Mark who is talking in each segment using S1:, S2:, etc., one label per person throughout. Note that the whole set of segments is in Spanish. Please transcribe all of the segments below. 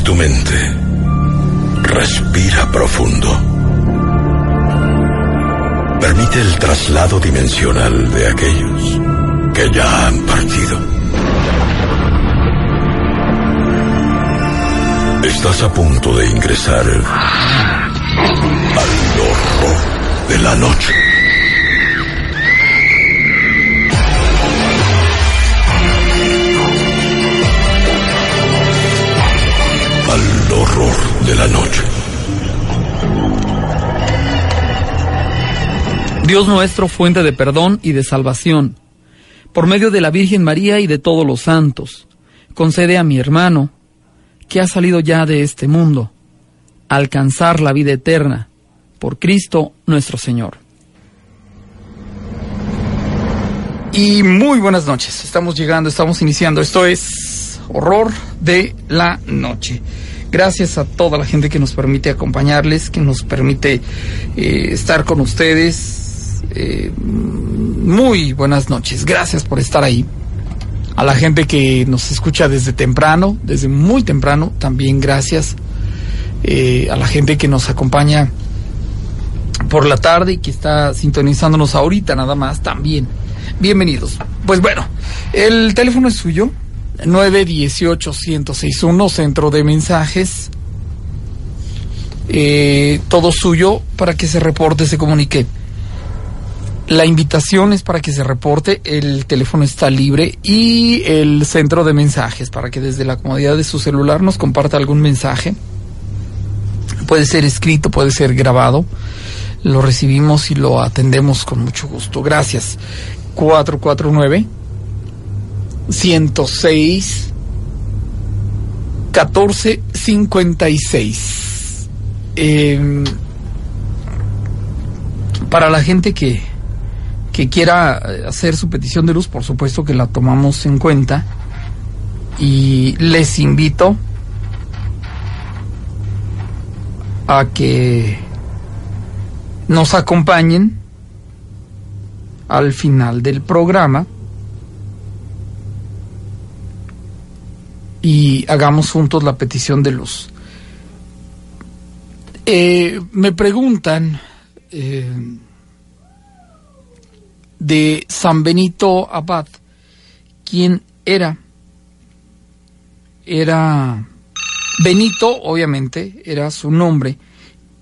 S1: Tu mente. Respira profundo. Permite el traslado dimensional de aquellos que ya han partido. Estás a punto de ingresar al horror de la noche. Horror de la noche.
S2: Dios nuestro, fuente de perdón y de salvación, por medio de la Virgen María y de todos los santos, concede a mi hermano, que ha salido ya de este mundo, alcanzar la vida eterna, por Cristo nuestro Señor. Y muy buenas noches, estamos llegando, estamos iniciando, esto es Horror de la Noche. Gracias a toda la gente que nos permite acompañarles, que nos permite eh, estar con ustedes. Eh, muy buenas noches, gracias por estar ahí. A la gente que nos escucha desde temprano, desde muy temprano, también gracias. Eh, a la gente que nos acompaña por la tarde y que está sintonizándonos ahorita nada más, también. Bienvenidos. Pues bueno, el teléfono es suyo, 918-1061, centro de mensajes. Eh, todo suyo para que se reporte, se comunique. La invitación es para que se reporte, el teléfono está libre y el centro de mensajes para que desde la comodidad de su celular nos comparta algún mensaje. Puede ser escrito, puede ser grabado. Lo recibimos y lo atendemos con mucho gusto. Gracias. 449 106 1456. Eh, para la gente que, que quiera hacer su petición de luz, por supuesto que la tomamos en cuenta. Y les invito a que nos acompañen al final del programa y hagamos juntos la petición de luz. Eh, me preguntan eh, de San Benito Abad, quién era. Era Benito, obviamente, era su nombre,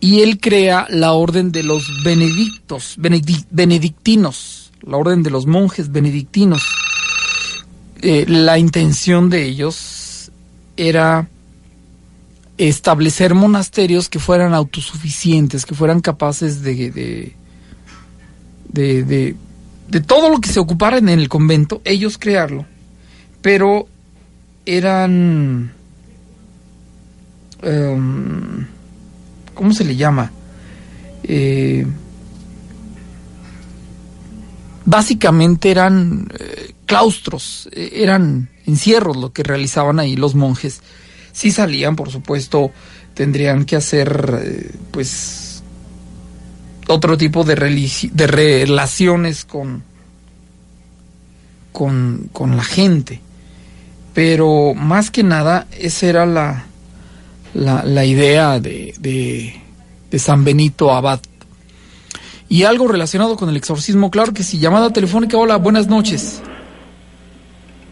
S2: y él crea la orden de los benedictos, benedictinos, la orden de los monjes benedictinos. Eh, la intención de ellos era establecer monasterios que fueran autosuficientes, que fueran capaces de, de, de, de, todo lo que se ocupara en el convento, ellos crearlo. Pero eran... Um, ¿Cómo se le llama? Eh, básicamente eran eh, claustros, eh, eran encierros lo que realizaban ahí los monjes. Si salían, por supuesto, tendrían que hacer, eh, pues, otro tipo de, de relaciones con, con, con, la gente. Pero más que nada, esa era la, la, la idea de, de, de San Benito Abad. Y algo relacionado con el exorcismo, claro que sí. Llamada telefónica, hola, buenas noches.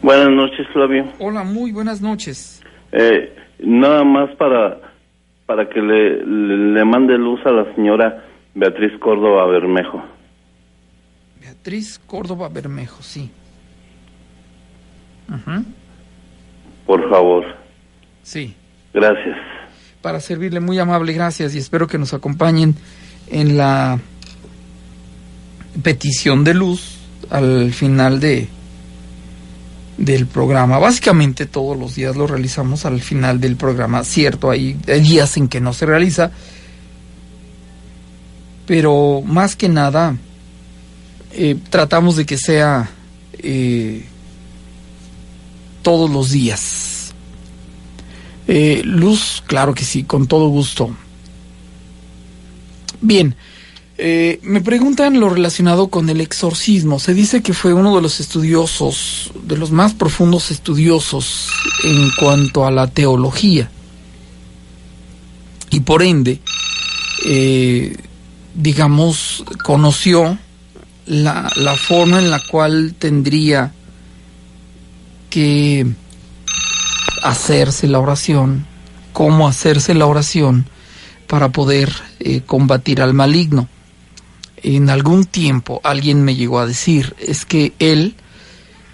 S3: Buenas noches, Flavio.
S2: Hola, muy buenas noches.
S3: Eh, nada más para, para que le, le, le, mande luz a la señora Beatriz Córdoba Bermejo.
S2: Beatriz Córdoba Bermejo, sí.
S3: Uh -huh. Por favor.
S2: Sí.
S3: Gracias.
S2: Para servirle, muy amable, gracias y espero que nos acompañen en la petición de luz al final de del programa. Básicamente todos los días lo realizamos al final del programa. Cierto, hay, días en que no se realiza, pero más que nada eh, tratamos de que sea eh, todos los días. Eh, luz, claro que sí, con todo gusto. Bien, eh, me preguntan lo relacionado con el exorcismo. Se dice que fue uno de los estudiosos, de los más profundos estudiosos en cuanto a la teología. y por ende, eh, digamos, conoció la, forma en la cual tendría que hacerse la oración, cómo hacerse la oración para poder eh, combatir al maligno. En algún tiempo alguien me llegó a decir, es que él,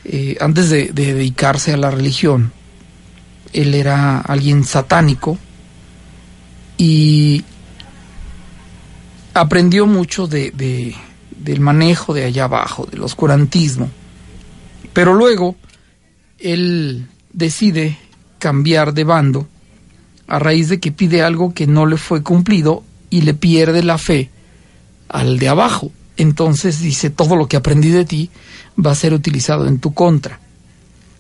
S2: eh, antes de, dedicarse a la religión, él era alguien satánico y aprendió mucho de, del manejo de allá abajo, del oscurantismo. Pero luego él decide cambiar de bando a raíz de que pide algo que no le fue cumplido y le pierde la fe al de abajo. Entonces dice, todo lo que aprendí de ti va a ser utilizado en tu contra.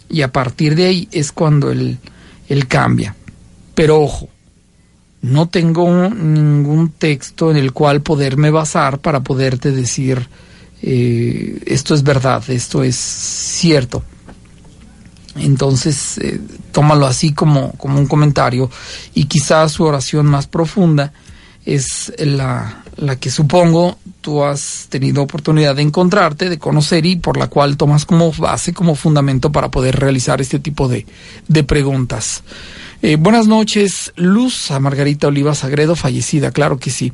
S2: Y a partir de ahí es cuando él, él cambia. Pero ojo, no tengo ningún texto en el cual poderme basar para poderte decir, eh, esto es verdad, esto es cierto. Entonces, eh, tómalo así como, como un comentario y quizás su oración más profunda es la, la que supongo tú has tenido oportunidad de encontrarte, de conocer y por la cual tomas como base, como fundamento para poder realizar este tipo de, de preguntas. Eh, buenas noches, Luz a Margarita Oliva Sagredo, fallecida, claro que sí.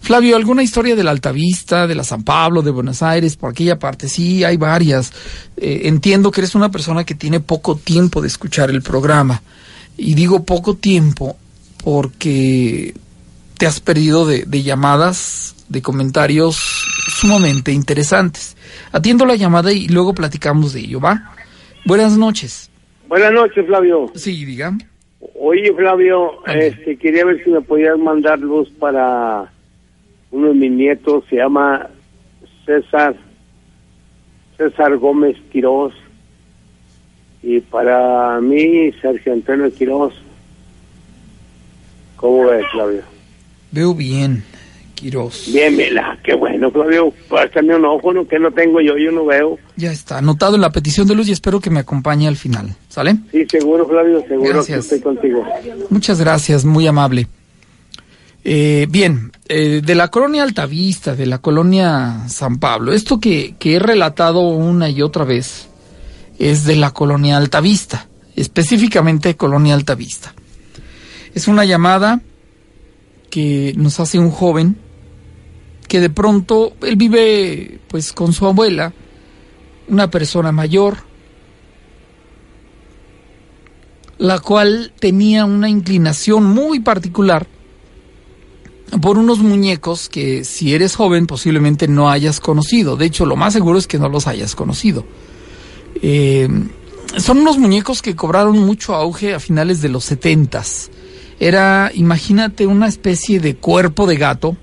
S2: Flavio, ¿alguna historia de la Altavista, de la San Pablo, de Buenos Aires, por aquella parte? Sí, hay varias. Eh, entiendo que eres una persona que tiene poco tiempo de escuchar el programa. Y digo poco tiempo porque te has perdido de, de llamadas, de comentarios sumamente interesantes. Atiendo la llamada y luego platicamos de ello, ¿va? Buenas noches.
S4: Buenas noches, Flavio.
S2: Sí, diga.
S4: Oye, Flavio, este, quería ver si me podías mandar luz para uno de mis nietos se llama César, César Gómez Quiroz. Y para mí, Sergio Antonio Quiroz. ¿Cómo ves, Flavio?
S2: Veo bien, Quiroz.
S4: Bien, mira, qué bueno, Flavio. Pásame un ojo, ¿no? que no tengo yo, yo no veo.
S2: Ya está, anotado en la petición de luz y espero que me acompañe al final. ¿Sale?
S4: Sí, seguro, Flavio, seguro que estoy contigo.
S2: Muchas gracias, muy amable. Eh, bien, eh, de la colonia Altavista, de la colonia San Pablo, esto que, que he relatado una y otra vez es de la colonia Altavista, específicamente colonia Altavista. Es una llamada que nos hace un joven que de pronto él vive pues con su abuela, una persona mayor, la cual tenía una inclinación muy particular por unos muñecos que si eres joven posiblemente no hayas conocido. De hecho, lo más seguro es que no los hayas conocido. Eh, son unos muñecos que cobraron mucho auge a finales de los setentas. Era, imagínate, una especie de cuerpo de gato,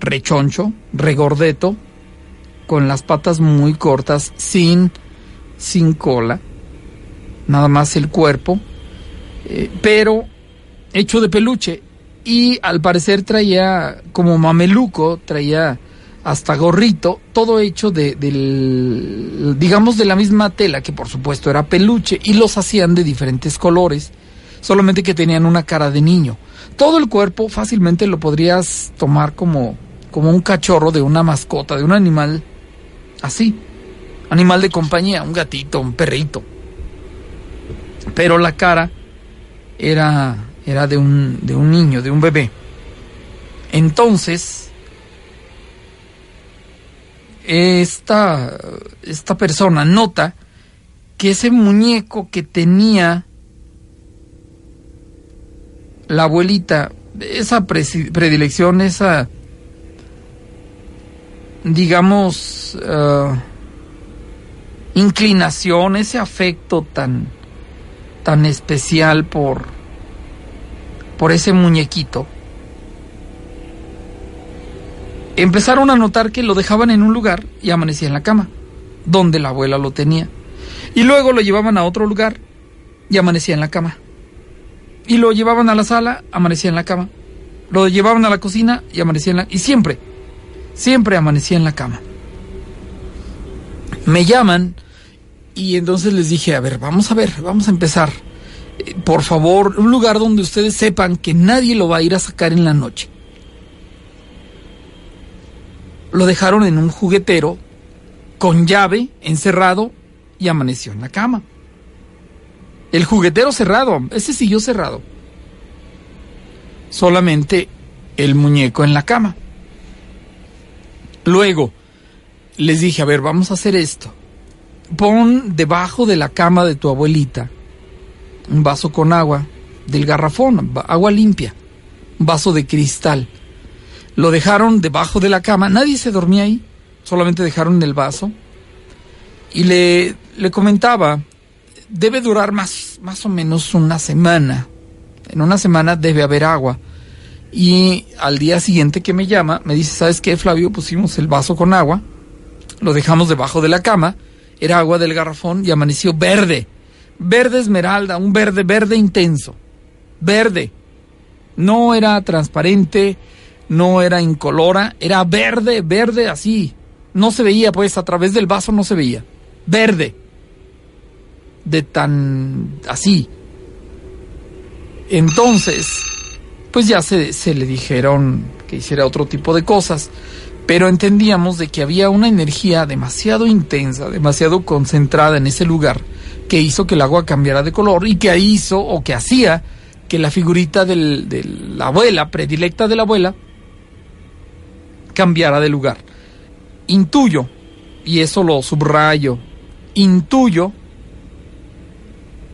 S2: rechoncho, regordeto, con las patas muy cortas, sin, sin cola, nada más el cuerpo, eh, pero hecho de peluche. Y al parecer traía como mameluco, traía hasta gorrito, todo hecho de, del, digamos, de la misma tela, que por supuesto era peluche, y los hacían de diferentes colores, solamente que tenían una cara de niño. Todo el cuerpo fácilmente lo podrías tomar como, como un cachorro de una mascota, de un animal así, animal de compañía, un gatito, un perrito. Pero la cara era era de un, de un niño, de un bebé. Entonces, esta, esta persona nota que ese muñeco que tenía la abuelita, esa predilección, esa, digamos, uh, inclinación, ese afecto tan, tan especial por, por ese muñequito, empezaron a notar que lo dejaban en un lugar y amanecía en la cama, donde la abuela lo tenía. Y luego lo llevaban a otro lugar y amanecía en la cama. Y lo llevaban a la sala, amanecía en la cama. Lo llevaban a la cocina y amanecía en la... Y siempre, siempre amanecía en la cama. Me llaman y entonces les dije, a ver, vamos a ver, vamos a empezar por favor, un lugar donde ustedes sepan que nadie lo va a ir a sacar en la noche. Lo dejaron en un juguetero con llave, encerrado y amaneció en la cama. El juguetero cerrado, ese siguió cerrado. Solamente el muñeco en la cama. Luego les dije, a ver, vamos a hacer esto. Pon debajo de la cama de tu abuelita un vaso con agua del garrafón, agua limpia, un vaso de cristal. Lo dejaron debajo de la cama, nadie se dormía ahí, solamente dejaron el vaso. Y le, le comentaba, debe durar más, más o menos una semana. En una semana debe haber agua. Y al día siguiente que me llama, me dice, ¿sabes qué, Flavio? Pusimos el vaso con agua, lo dejamos debajo de la cama, era agua del garrafón y amaneció verde verde esmeralda, un verde, verde intenso, verde. No era transparente, no era incolora, era verde, verde así. No se veía, pues a través del vaso no se veía. Verde. De tan así. Entonces, pues ya se, se le dijeron que hiciera otro tipo de cosas pero entendíamos de que había una energía demasiado intensa, demasiado concentrada en ese lugar que hizo que el agua cambiara de color y que hizo o que hacía que la figurita de la abuela, predilecta de la abuela, cambiara de lugar. Intuyo, y eso lo subrayo, intuyo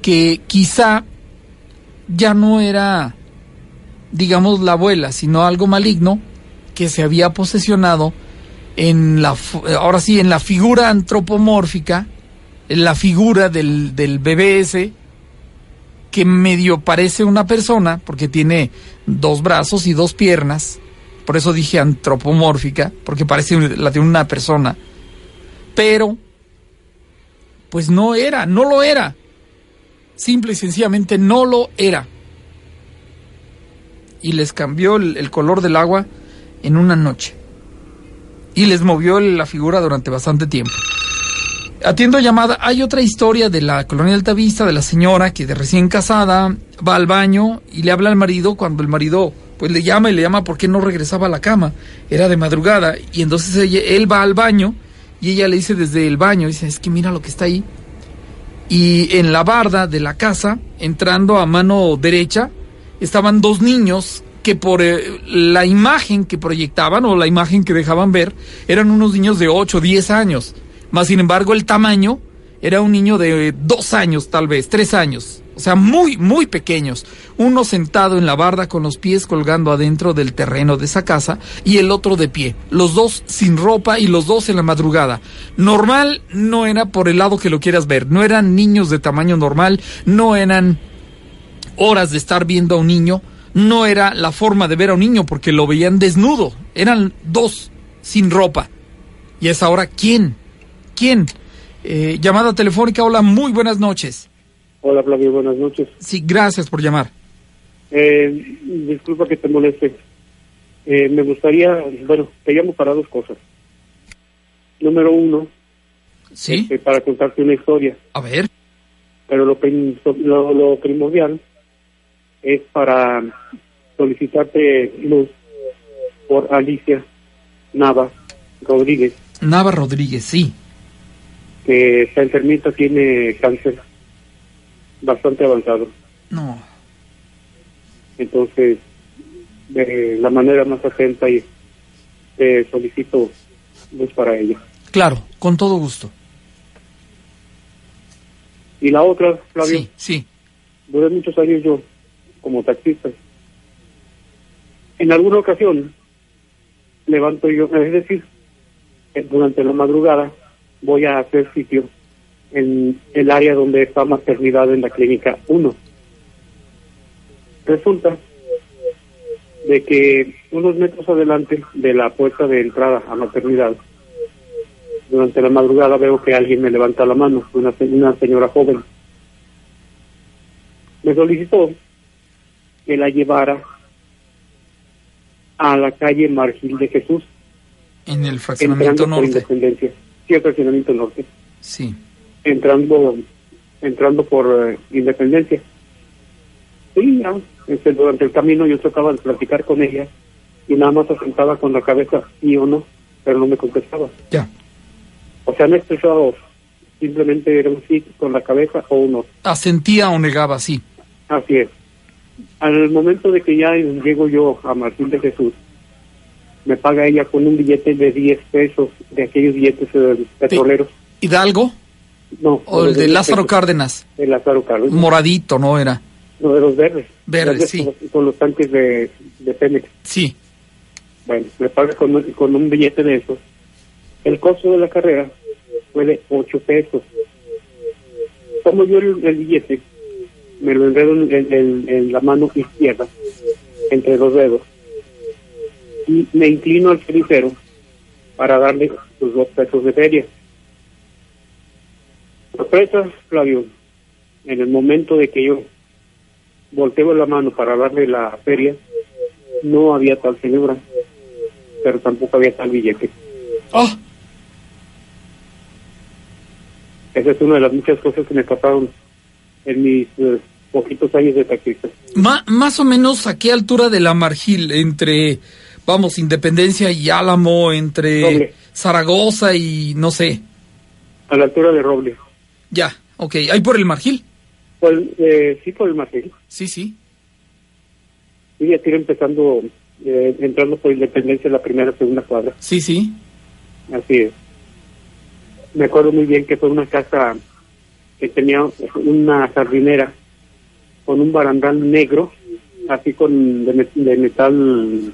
S2: que quizá ya no era, digamos, la abuela, sino algo maligno que se había posesionado en la, ahora sí, en la figura antropomórfica, en la figura del, del bebé ese, que medio parece una persona, porque tiene dos brazos y dos piernas, por eso dije antropomórfica, porque parece la de una persona, pero, pues no era, no lo era, simple y sencillamente no lo era. Y les cambió el color del agua en una noche y les movió la figura durante bastante tiempo. Atiendo llamada, hay otra historia de la colonia Altavista de la señora que de recién casada va al baño y le habla al marido cuando el marido pues le llama y le llama porque no regresaba a la cama, era de madrugada y entonces él va al baño y ella le dice desde el baño, dice, es que mira lo que está ahí. Y en la barda de la casa, entrando a mano derecha, estaban dos niños que por eh, la imagen que proyectaban o la imagen que dejaban ver eran unos niños de 8 o 10 años. Más sin embargo, el tamaño era un niño de 2 años, tal vez, 3 años. O sea, muy, muy pequeños. Uno sentado en la barda con los pies colgando adentro del terreno de esa casa y el otro de pie. Los dos sin ropa y los dos en la madrugada. Normal no era por el lado que lo quieras ver. No eran niños de tamaño normal, no eran horas de estar viendo a un niño no era la forma de ver a un niño porque lo veían desnudo. Eran dos sin ropa. Y es ahora quién. ¿Quién? Eh, llamada telefónica, hola, muy buenas noches.
S4: Hola Flavio, buenas noches.
S2: Sí, gracias por llamar.
S4: Eh, disculpa que te moleste. Eh, me gustaría, bueno, te llamo para dos cosas. Número uno,
S2: ¿Sí?
S4: Este, para contarte una historia.
S2: A ver.
S4: Pero lo, lo, lo primordial es para solicitarte luz por Alicia Nava Rodríguez.
S2: Nava Rodríguez, sí.
S4: Que esta enfermita tiene cáncer bastante avanzado.
S2: No.
S4: Entonces, de la manera más atenta y te solicito luz para ella.
S2: Claro, con todo gusto.
S4: Y la otra, Flavio.
S2: Sí, sí.
S4: Duré muchos años yo como taxista. En alguna ocasión levanto yo, es decir, durante la madrugada voy a hacer sitio en el área donde está maternidad en la clínica 1. Resulta de que unos metros adelante de la puerta de entrada a maternidad, durante la madrugada veo que alguien me levanta la mano, una, una señora joven. Me solicitó que la llevara a la calle Margil de Jesús.
S2: En el fraccionamiento norte.
S4: Independencia. Sí, el fraccionamiento norte.
S2: Sí.
S4: Entrando, entrando por eh, Independencia. sí, ya, este, durante el camino yo trataba de platicar con ella y nada más asentaba con la cabeza sí o no, pero no me contestaba.
S2: Ya.
S4: O sea, no expresaba simplemente era un sí con la cabeza o un no.
S2: Asentía o negaba, sí.
S4: Así es. Al momento de que ya llego yo a Martín de Jesús, me paga ella con un billete de 10 pesos de aquellos billetes eh, petroleros.
S2: ¿Hidalgo?
S4: No.
S2: ¿O el de
S4: 10
S2: Lázaro. Cárdenas?
S4: De Lázaro Cárdenas.
S2: Moradito, ¿no era?
S4: No, de los verdes.
S2: Verdes, sí.
S4: Con, con los tanques de, de Pemex.
S2: Sí.
S4: Bueno, me paga con, un- con un billete de esos. El costo de la carrera fue de 8 pesos. Tomo yo el, el billete, me lo enredo en, en- en- en la mano izquierda, entre los dedos, y me inclino al cenicero para darle los dos pesos de feria. Sorpresa, Flavio, en el momento de que yo volteo la mano para darle la feria, no había tal señora, pero tampoco había tal billete.
S2: Oh,
S4: Esa es una de las muchas cosas que me pasaron en mis eh, poquitos años de taxista.
S2: ma- más o menos a qué altura de la margil, entre, vamos, Independencia y Álamo, entre. Zaragoza y no sé.
S4: A la altura de Roble.
S2: Ya, ok. ¿Ahí por el margil?
S4: Pues, eh, sí, por el Marcelo.
S2: Sí, sí.
S4: Sí, ya estoy empezando, eh, entrando por Independencia la primera, segunda cuadra.
S2: Sí, sí.
S4: Así es. Me acuerdo muy bien que fue una casa que tenía una jardinera con un barandal negro, así con de, de metal,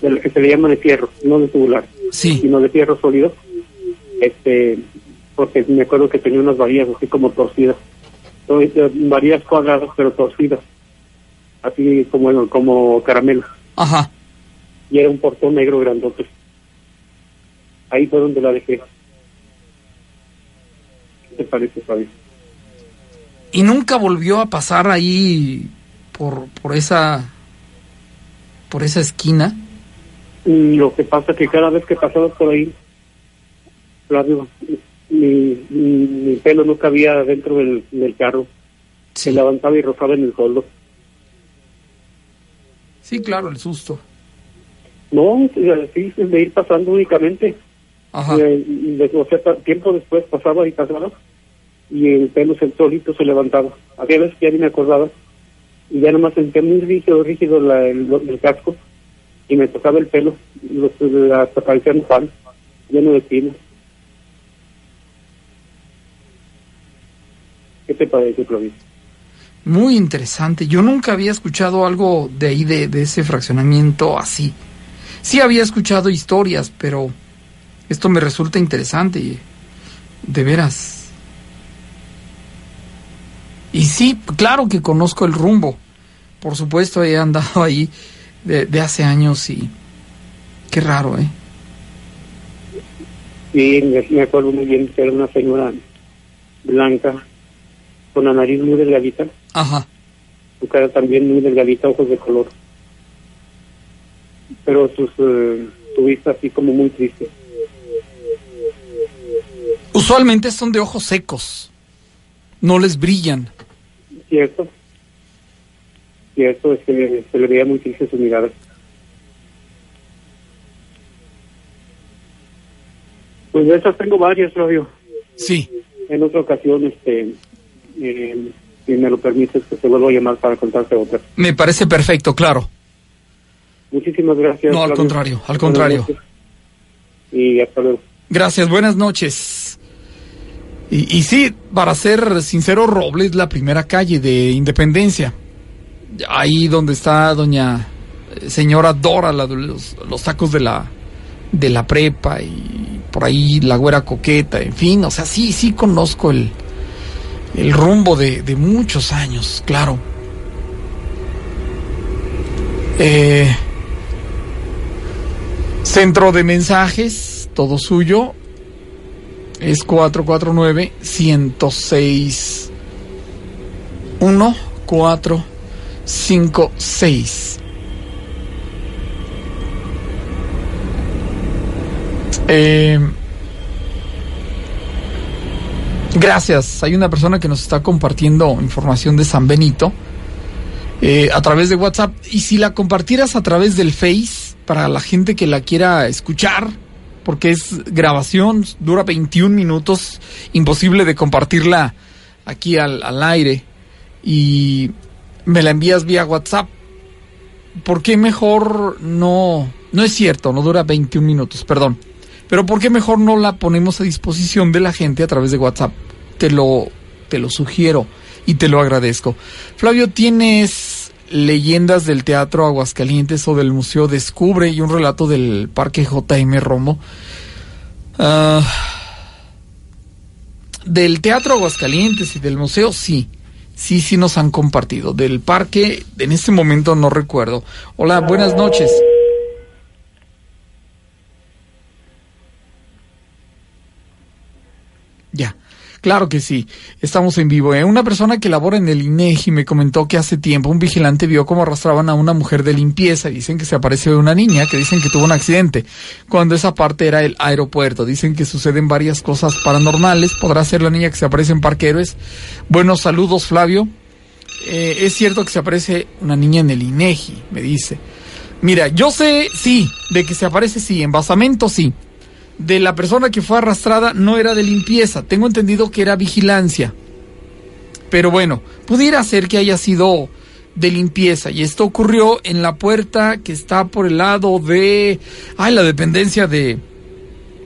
S4: de lo que se le llama de fierro, no de tubular,
S2: Sí.
S4: sino de fierro sólido. Este, porque me acuerdo que tenía unas varillas así como torcidas, eh, varillas cuadradas pero torcidas, así como como caramelo
S2: Ajá.
S4: y era un portón negro grandote. Ahí fue donde la dejé. ¿Qué te parece, Fabio?
S2: Y nunca volvió a pasar ahí por, por esa por esa esquina.
S4: Mm, Lo que pasa que cada vez que pasaba por ahí, Flavio, mi, mi, mi pelo no cabía dentro del, del carro. Se
S2: Sí.
S4: levantaba y rozaba en el toldo.
S2: Sí, claro, el susto.
S4: No, así de ir pasando únicamente.
S2: Ajá.
S4: Eh, y de- o sea, tiempo después pasaba y pasaba y el pelo se, solito se levantaba. Había veces que ya ni me acordaba y ya nomás sentía muy rígido, rígido la- el, el casco y me tocaba el pelo, los, hasta parecía un pan, lleno de pinos. ¿Qué te parece, Claudio?
S2: Muy interesante. Yo nunca había escuchado algo de ahí, de, de ese fraccionamiento así. Sí había escuchado historias, pero esto me resulta interesante. y De veras. Y sí, claro que conozco el rumbo. Por supuesto, he andado ahí de, de hace años y... Qué raro, ¿eh?
S4: Me, me acuerdo muy bien que era una señora blanca, con la nariz muy delgadita,
S2: Ajá.
S4: su cara también muy delgadita, ojos de color. Pero sus, eh, su vista así como muy triste.
S2: Usualmente son de ojos secos. No les brillan.
S4: Cierto. Cierto, es que se le veía muy triste su mirada. Pues de esas tengo varias, Flavio.
S2: Sí.
S4: En otra ocasión, este, eh, si me lo permites, que te vuelvo a llamar para contarte otra.
S2: Me parece perfecto, claro.
S4: Muchísimas gracias.
S2: No, al
S4: Flavio.
S2: contrario, al contrario.
S4: Y hasta luego.
S2: Gracias, buenas noches. Y, y sí, para ser sincero, Robles, la primera calle de Independencia. Ahí donde está doña eh, señora Dora, la los, los tacos de la, de la prepa y por ahí la güera coqueta, en fin, o sea, sí, sí conozco el, el rumbo de, de muchos años, claro. Eh, centro de mensajes, todo suyo, es 449 106 1456. Eh, gracias. Hay una persona que nos está compartiendo información de San Benito eh, a través de WhatsApp. Y si la compartieras a través del Face, para la gente que la quiera escuchar, porque es grabación, dura 21 minutos, imposible de compartirla aquí al, al aire. Y me la envías vía WhatsApp. ¿Por qué mejor no? No es cierto, no dura 21 minutos, perdón. Pero ¿por qué mejor no la ponemos a disposición de la gente a través de WhatsApp? Te lo, te lo sugiero y te lo agradezco. Flavio, ¿tienes leyendas del Teatro Aguascalientes o del Museo Descubre y un relato del Parque JM Romo? Ah, del Teatro Aguascalientes y del Museo, sí. Sí, sí nos han compartido. Del parque, en este momento no recuerdo. Hola, buenas noches. Ya. Claro que sí, estamos en vivo. ¿eh? Una persona que labora en el INEGI me comentó que hace tiempo un vigilante vio cómo arrastraban a una mujer de limpieza. Dicen que se apareció una niña que dicen que tuvo un accidente, cuando esa parte era el aeropuerto. Dicen que suceden varias cosas paranormales. ¿Podrá ser la niña que se aparece en Parque Héroes? Buenos saludos, Flavio. Eh, es cierto que se aparece una niña en el INEGI, me dice. Mira, yo sé, sí, de que se aparece, sí, en basamento, sí de la persona que fue arrastrada no era de limpieza, tengo entendido que era vigilancia. Pero bueno, pudiera ser que haya sido de limpieza. Y esto ocurrió en la puerta que está por el lado de ay la dependencia de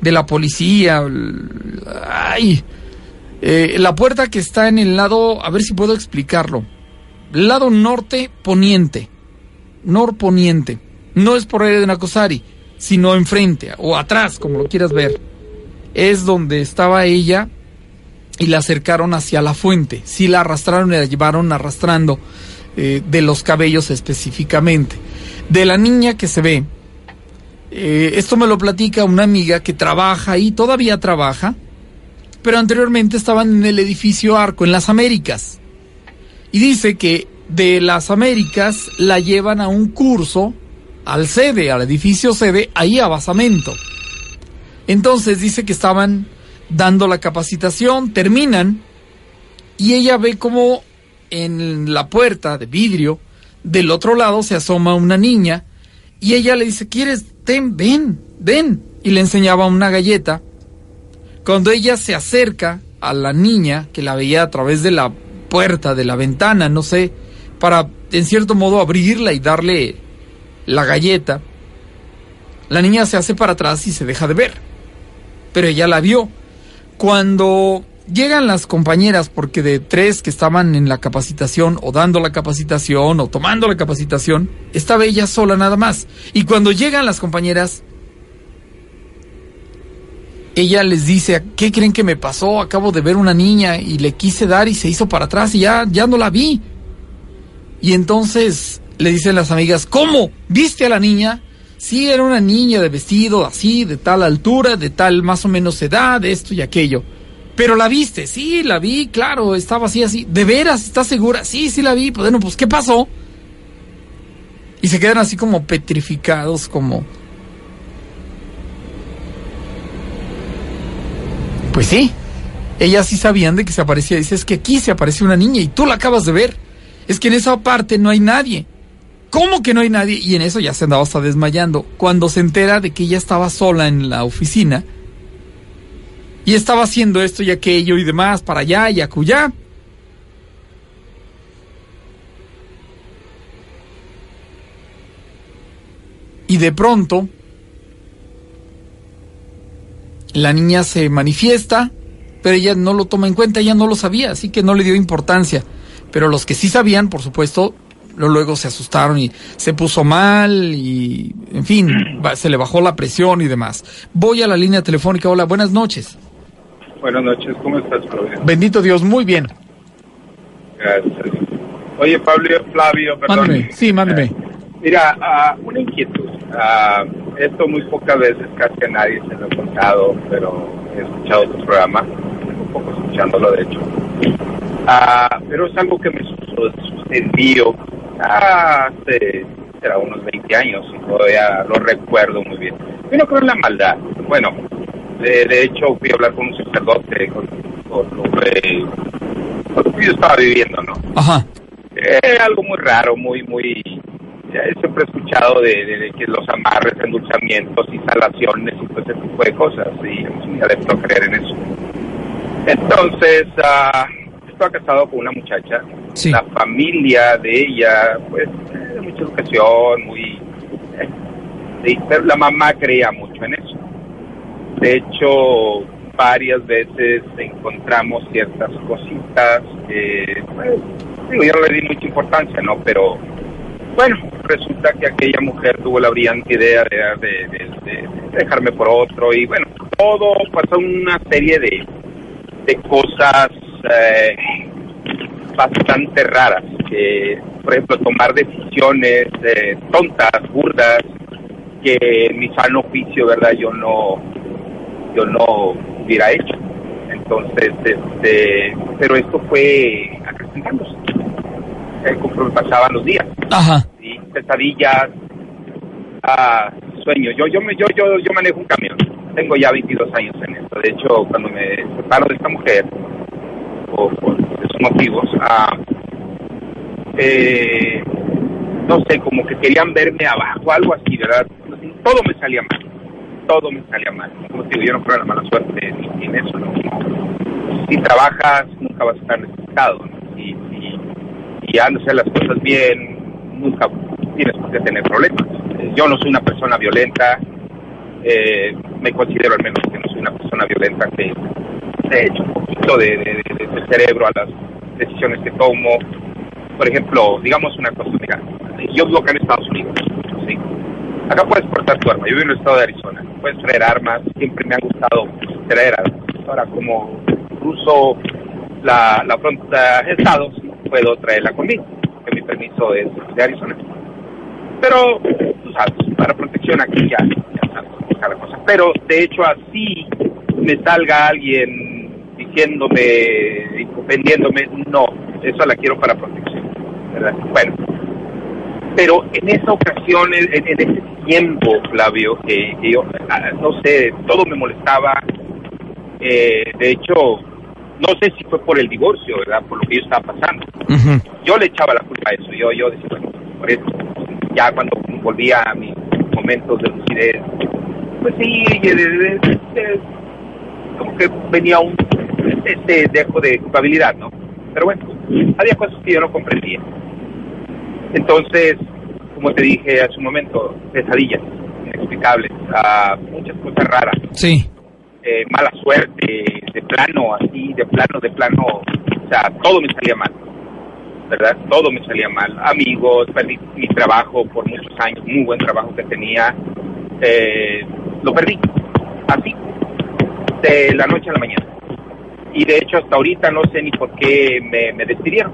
S2: de la policía. Ay eh, la puerta que está en el lado a ver si puedo explicarlo. Lado norte poniente. Norponiente no es por área de Nacosari sino enfrente o atrás, como lo quieras ver. Es donde estaba ella y la acercaron hacia la fuente. Sí la arrastraron y la llevaron arrastrando eh, de los cabellos específicamente. De la niña que se ve, eh, esto me lo platica una amiga que trabaja y todavía trabaja, pero anteriormente estaban en el edificio Arco, en las Américas. Y dice que de las Américas la llevan a un curso al sede, al edificio sede, ahí a basamento. Entonces dice que estaban dando la capacitación, terminan y ella ve como en la puerta de vidrio del otro lado se asoma una niña y ella le dice, ¿quieres? Ten, ven, ven. Y le enseñaba una galleta. Cuando ella se acerca a la niña, que la veía a través de la puerta, de la ventana, no sé, para en cierto modo abrirla y darle la galleta, la niña se hace para atrás y se deja de ver. Pero ella la vio. Cuando llegan las compañeras, porque de tres que estaban en la capacitación, o dando la capacitación, o tomando la capacitación, estaba ella sola nada más. Y cuando llegan las compañeras, ella les dice, ¿qué creen que me pasó? Acabo de ver una niña y le quise dar y se hizo para atrás y ya, ya no la vi. Y entonces le dicen las amigas, ¿cómo? ¿Viste a la niña? Sí, era una niña de vestido así, de tal altura, de tal más o menos edad, esto y aquello. Pero la viste, sí, la vi, claro, estaba así, así. ¿De veras? ¿Estás segura? Sí, sí la vi. Pues bueno, pues ¿qué pasó? Y se quedan así como petrificados, como... Pues sí, ellas sí sabían de que se aparecía. Dice, es que aquí se apareció una niña y tú la acabas de ver. Es que en esa parte no hay nadie. ¿Cómo que no hay nadie? Y en eso ya se andaba hasta desmayando. Cuando se entera de que ella estaba sola en la oficina y estaba haciendo esto y aquello y demás, para allá y acullá. Y de pronto, la niña se manifiesta, pero ella no lo toma en cuenta, ella no lo sabía, así que no le dio importancia. Pero los que sí sabían, por supuesto, luego se asustaron y se puso mal y, en fin, se le bajó la presión y demás. Voy a la línea telefónica. Hola, buenas noches.
S5: Buenas noches, ¿cómo estás, Flavio?
S2: Bendito Dios, muy bien.
S5: Gracias. Oye, Pablo, Flavio, perdón.
S2: Mándeme, sí, mándeme. Eh,
S5: mira, uh, una inquietud. Uh, esto muy pocas veces, casi a nadie se lo he contado, pero he escuchado tu programa, un poco escuchándolo de hecho. Uh, pero es algo que me sucedió hace será unos 20 años y todavía lo recuerdo muy bien. Yo no creo en la maldad. Bueno, de, hecho fui a hablar con un sacerdote con, lo, que, yo estaba viviendo, ¿no?
S2: Ajá.
S5: Eh, algo muy raro, muy, muy... Siempre he escuchado de, que los amarres, endulzamientos, instalaciones y todo ese tipo de cosas, y es muy adepto a creer en eso. Entonces, uh, estaba casado con una muchacha, la familia de ella, pues, de mucha educación, muy... Eh, pero la mamá creía mucho en eso. De hecho, varias veces encontramos ciertas cositas que, pues, digo, yo no le di mucha importancia, ¿no? Pero, bueno, resulta que aquella mujer tuvo la brillante idea de, dejarme por otro y, bueno, todo pasó una serie de, de cosas eh, bastante raras. por ejemplo, tomar decisiones eh, tontas, burdas, que en mi sano oficio, ¿verdad? Yo no, yo no hubiera hecho. Entonces, este, pero esto fue acrecentándose. Eh, conforme pasaban los días.
S2: Ajá.
S5: ¿sí? Pesadillas, ah, sueños. Yo, yo, me, yo, yo, yo manejo un camión. Tengo ya 22 años en esto. De hecho, cuando me separo de esta mujer, por esos motivos, ah, no sé, como que querían verme abajo, algo así, ¿verdad? Todo me salía mal todo me salía mal. Como digo, yo no creo la mala suerte ni, en eso. ¿no? Si trabajas, nunca vas a estar necesitado. ¿no? Y, y, y las cosas bien, nunca tienes por qué tener problemas. Yo no soy una persona violenta, eh, me considero al menos que no soy una persona violenta que he hecho un poquito de, de, cerebro a las decisiones que tomo. Por ejemplo, digamos una cosa, mira, yo vivo acá en Estados Unidos, ¿sí? Acá puedes portar tu arma. Yo vivo en el estado de Arizona. Puedes traer armas. Siempre me ha gustado traer armas. Ahora, como cruzo la, la frontera de Estados, puedo traerla conmigo, que mi permiso es de Arizona. Pero, tú sabes, para protección aquí ya, ya sabes cada cosa. Pero, de hecho, así me salga alguien diciéndome, vendiéndome, no, eso la quiero para protección. ¿verdad? Bueno, pero en esa ocasión, en, en ese tiempo, Flavio, que, yo, ah, no sé, todo me molestaba. Eh, de hecho, no sé si fue por el divorcio, ¿verdad? Por lo que yo estaba pasando. Yo le echaba la culpa a eso. Yo, yo decía, bueno, por eso. Ya cuando volvía a mis momentos de lucidez, pues sí, como que venía un este dejo de culpabilidad, ¿no? Pero bueno, había cosas que yo no comprendía. Entonces, como te dije hace un momento, pesadillas inexplicables, uh, muchas cosas raras.
S2: Sí.
S5: Eh, mala suerte, de plano, así, de plano, de plano, o sea, todo me salía mal, ¿verdad? Todo me salía mal. Amigos, perdí mi trabajo por muchos años, muy buen trabajo que tenía, eh, lo perdí, así, de la noche a la mañana. Y de hecho hasta ahorita no sé ni por qué me, me despidieron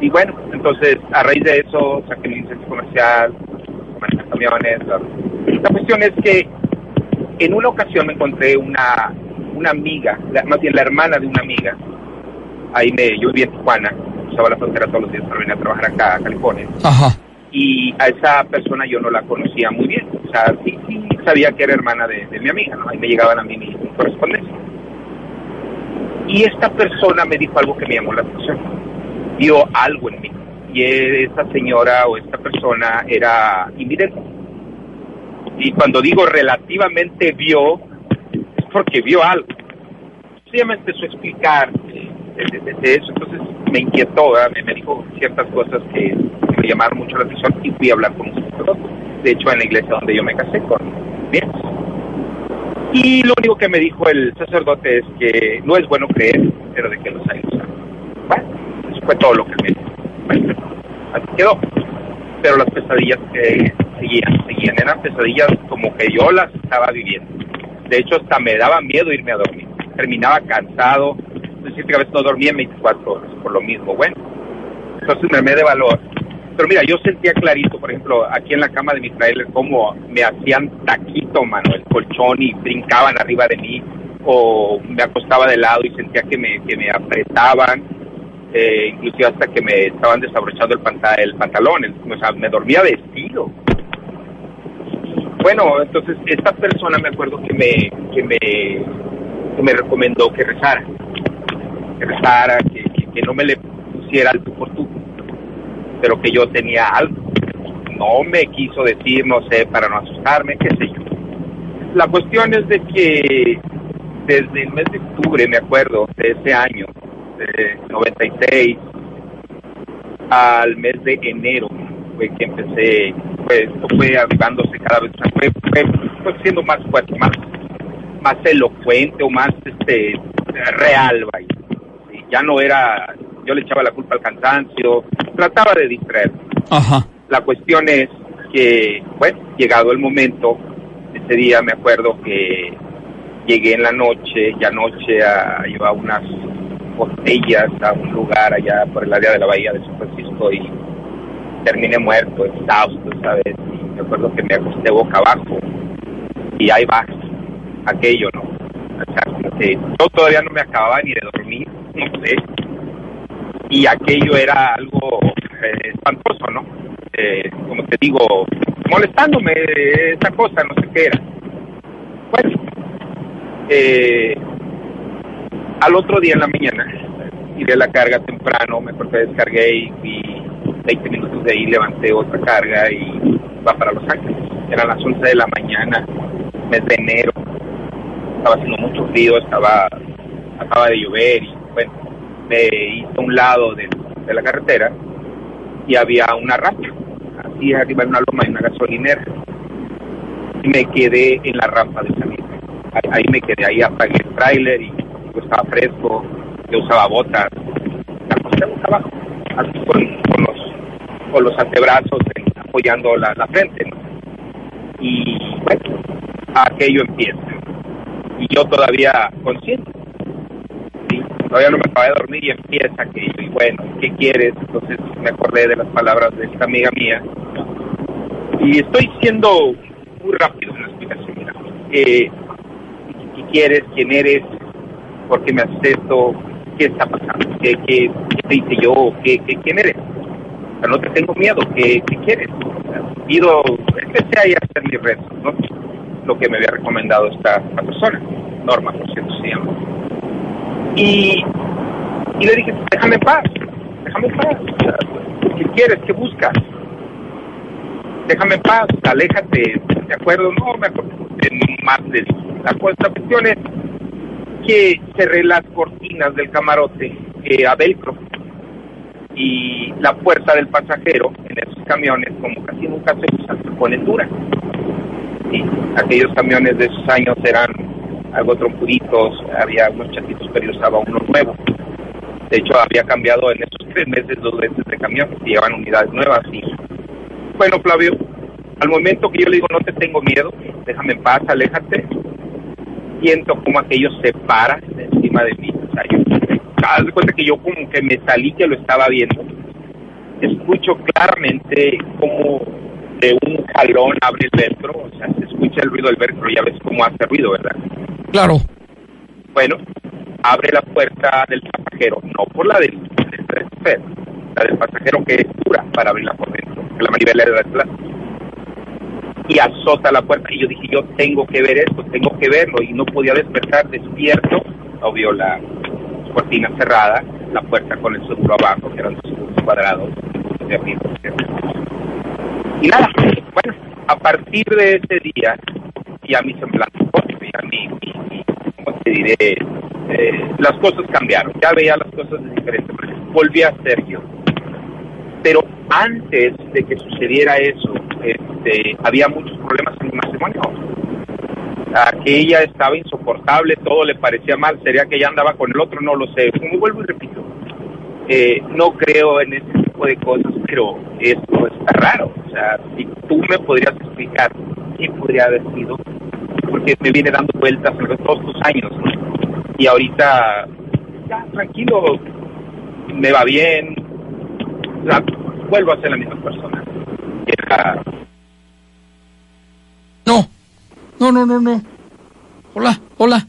S5: y bueno, entonces a raíz de eso saqué mi licencia comercial, manejar camiones. La, cuestión es que en una ocasión me encontré una, una amiga, más bien la hermana de una amiga. Ahí me, yo vivía en Tijuana, usaba la frontera todos los días para venir a trabajar acá a California. Y a esa persona yo no la conocía muy bien. O sea, sí, sí sabía que era hermana de, mi amiga, ¿no? Ahí me llegaban a mí mi, mi correspondencia. Y esta persona me dijo algo que me llamó la atención vio algo en mí. Y esa señora o esta persona era invidente. Y cuando digo relativamente vio, es porque vio algo. Ella me empezó a explicar de, eso, entonces me inquietó, me, dijo ciertas cosas que, me llamaron mucho la atención y fui a hablar con un sacerdote. De hecho, en la iglesia donde yo me casé con Y lo único que me dijo el sacerdote es que no es bueno creer, pero de que los hay Bueno, fue todo lo que me dijo. así quedó. Pero las pesadillas que seguían, seguían, eran pesadillas como que yo las estaba viviendo. De hecho, hasta me daba miedo irme a dormir. Terminaba cansado, decir que a veces no dormía en 24 horas por lo mismo. Bueno, entonces me armé de valor. Pero mira, yo sentía clarito, por ejemplo, aquí en la cama de mi trailer, cómo me hacían taquito, mano, el colchón y brincaban arriba de mí, o me acostaba de lado y sentía que me, que me apretaban eh, inclusive hasta que me estaban desabrochando el, el pantalón, sea, me dormía vestido. Bueno, entonces esta persona me acuerdo que me, que me, que me recomendó que rezara, que rezara, que, que, no me le pusiera al tú por tú, pero que yo tenía algo. No me quiso decir, no sé, para no asustarme, qué sé yo. La cuestión es de que desde el mes de octubre, me acuerdo, de ese año, de 96, al mes de enero, fue que empecé, pues, fue avivándose cada vez, fue, fue, fue siendo más fuerte, más, más elocuente o más este real, vaya. Sí, ya no era, yo le echaba la culpa al cansancio, trataba de distraer.
S2: Ajá.
S5: La cuestión es que, bueno, llegado el momento, ese día me acuerdo que llegué en la noche, ya noche a llevar unas botellas a un lugar allá por el área de la bahía de San Francisco y terminé muerto, exhausto, ¿sabes? Y me acuerdo que me acosté boca abajo y ahí va aquello, ¿no? O sea, como que yo todavía no me acababa ni de dormir, no sé. Y aquello era algo eh, espantoso, ¿no? Eh, como te digo, molestándome esa cosa, no sé qué era. Bueno, eh, al otro día en la mañana, tiré la carga temprano, me corté, descargué y, y 20 minutos de ahí levanté otra carga y va para Los Ángeles. Eran las 11 de la mañana, mes de enero, estaba haciendo mucho frío, estaba, acaba de llover y bueno, me hice a un lado de, la carretera y había una rampa, así arriba de una loma y una gasolinera. Y me quedé en la rampa de salida. Ahí, ahí me quedé, ahí apagué el tráiler y yo estaba fresco, yo usaba botas, boca abajo, así con, los con los antebrazos apoyando la, la frente, ¿no? Y bueno, aquello empieza. Y yo todavía consciente. Todavía no me acabé de dormir y empieza aquello. Y bueno, ¿qué quieres? Entonces me acordé de las palabras de esta amiga mía. Y estoy siendo muy rápido en la explicación. Mira. Eh, ¿Qué quieres? ¿Quién eres? ¿Por qué me haces esto? ¿Qué está pasando? ¿Qué, qué, qué te hice yo? ¿Qué, ¿Quién eres? O sea, no te tengo miedo, ¿qué, quieres? Pido, empecé ahí a hacer mis retos, ¿no? Lo que me había recomendado esta, esta persona, Norma, por cierto, se llama. Y, y le dije, déjame en paz, déjame en paz. ¿Qué quieres? ¿Qué buscas? Déjame en paz, aléjate, ¿de acuerdo? No, me acuerdo más de la cuestión es que cerré las cortinas del camarote eh, a velcro y la puerta del pasajero en esos camiones, como casi nunca se usan, se ponen duras. Y aquellos camiones de esos años eran algo trompuritos, había unos chatitos, pero yo usaba uno nuevo. De hecho, había cambiado en esos tres meses dos veces de camión y llevan unidades nuevas. Y bueno, Flavio, al momento que yo le digo, no te tengo miedo, déjame en paz, aléjate, siento como aquello se para encima de mí. O sea, yo haz de cuenta que yo como que me salí que lo estaba viendo. Escucho claramente como de un jalón abre el velcro, o sea, se escucha el ruido del velcro, ya ves cómo hace ruido, ¿verdad?
S2: Claro.
S5: Bueno, abre la puerta del pasajero, no por la del, del la del pasajero que es dura para abrirla por dentro, que la manivela era de plástico. Y azota la puerta, y yo dije, yo tengo que ver esto, tengo que verlo, y no podía despertar despierto, obvio la cortina cerrada, la puerta con el seguro abajo, que eran dos cuadrados, de abrir. Y nada, bueno, a partir de ese día, ya mi semblante, mi, mi, mi ¿cómo te diré? Eh, las cosas cambiaron, ya veía las cosas de diferente volví a ser yo. Pero antes de que sucediera eso, este, había muchos problemas en mi matrimonio. A que ella estaba insoportable, todo le parecía mal, sería que ella andaba con el otro, no lo sé. Como vuelvo y repito, eh, no creo en ese tipo de cosas, pero esto está raro. O sea, si tú me podrías explicar qué podría haber sido, porque me viene dando vueltas en todos estos años. Y ahorita, ya, tranquilo, me va bien, vuelvo a ser la misma persona. Era,
S2: No. No, no, no, no. Hola, hola.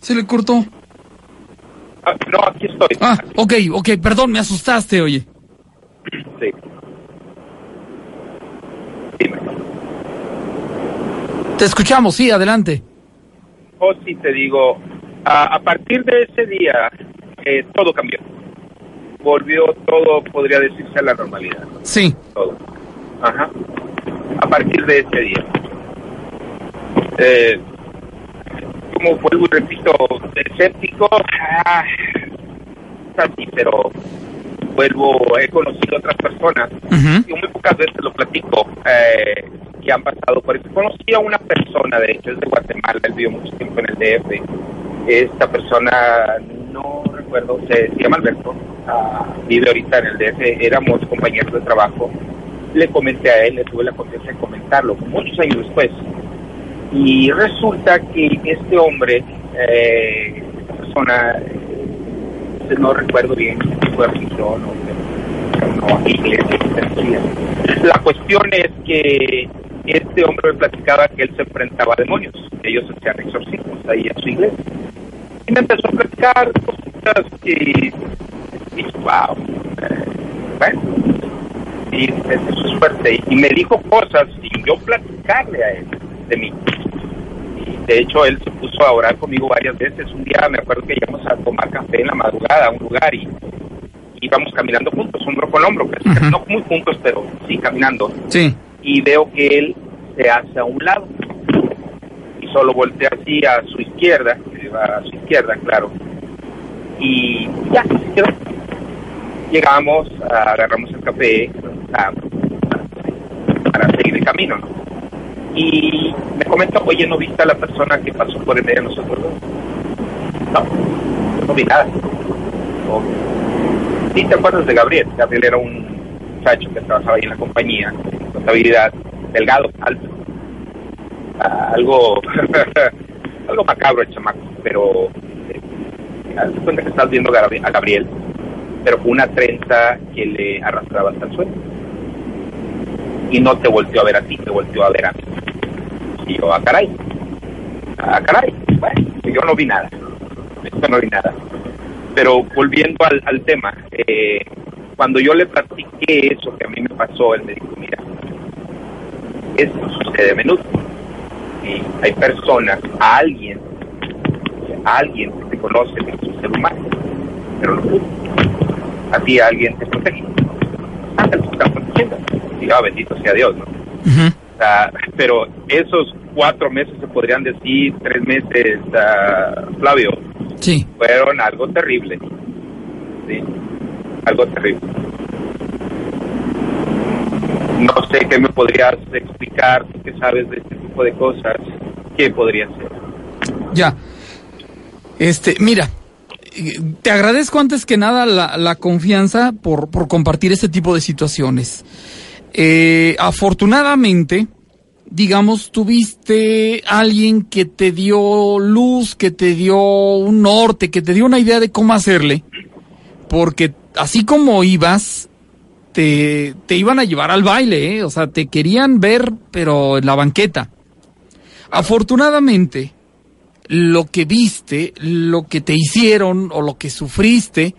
S2: Se le cortó.
S5: ah, no, aquí estoy.
S2: Ah, ok, ok, perdón, me asustaste, oye.
S5: Sí. Dime.
S2: Te escuchamos, sí, adelante.
S5: O si te digo, a, a partir de ese día, eh, todo cambió. volvió todo, podría decirse, a la normalidad.
S2: Sí.
S5: Todo. Ajá. A partir de ese día. Eh, como vuelvo y repito, escéptico, ah, sí, pero vuelvo, he conocido otras personas, y muy pocas veces lo platico, eh, que han pasado por eso. Conocí a una persona, de hecho, es de Guatemala, él vivió mucho tiempo en el DF. Esta persona, no recuerdo, se, se llama Alberto, ah, vive ahorita en el DF, éramos compañeros de trabajo. Le comenté a él, le tuve la confianza de comentarlo, muchos años después. Y resulta que este hombre, eh, esta persona, no recuerdo bien si fue religión o no, iglesia. La cuestión es que este hombre me platicaba que él se enfrentaba a demonios, ellos hacían exorcismos ahí en su iglesia. Y me empezó a platicar que dije, wow, y eso es. Y me dijo cosas sin yo platicarle a él de mí. De hecho, él se puso a orar conmigo varias veces. Un día me acuerdo que íbamos a tomar café en la madrugada a un lugar y íbamos caminando juntos, hombro con hombro, no muy juntos, pero sí caminando.
S2: Sí.
S5: Y veo que él se hace a un lado y solo voltea así a su izquierda, a su izquierda, claro. Y ya, se quedó. Llegamos, agarramos el café ah, para seguir el camino, ¿no? Y me comentó, oye, ¿no viste a la persona que pasó por el medio de nosotros? No, no vi nada. No. Sí, ¿te acuerdas de Gabriel? Gabriel era un muchacho que trabajaba ahí en la compañía, en contabilidad, delgado, alto. Ah, algo, algo macabro el chamaco, pero eh, haz de cuenta que estás viendo a Gabriel, pero con una trenza que le arrastraba hasta el suelo. Y no te volteó a ver a ti, te volteó a ver a mí. Y yo, ah, caray, ah, caray, bueno, yo no vi nada, yo no vi nada. Pero volviendo al, al tema, eh, cuando yo le platiqué eso que a mí me pasó, él me dijo, mira, esto sucede a menudo. Y hay personas, a alguien, a alguien que te conoce que es un ser humano, pero no tú. A ti alguien te protege. Ángel te está protegiendo. Y ah, bendito sea Dios, ¿no? O pero esos cuatro meses se podrían decir, tres meses, ah, Flavio,
S2: Sí.
S5: fueron algo terrible. Sí, algo terrible. No sé qué me podrías explicar, tú que sabes de este tipo de cosas, qué podría ser.
S2: Ya. Este, mira, te agradezco antes que nada la, la confianza por, por compartir este tipo de situaciones. Eh, afortunadamente, digamos, tuviste alguien que te dio luz, que te dio un norte, que te dio una idea de cómo hacerle, porque así como ibas, te, te iban a llevar al baile, ¿eh? o sea, te querían ver, pero en la banqueta. Afortunadamente, lo que viste, lo que te hicieron o lo que sufriste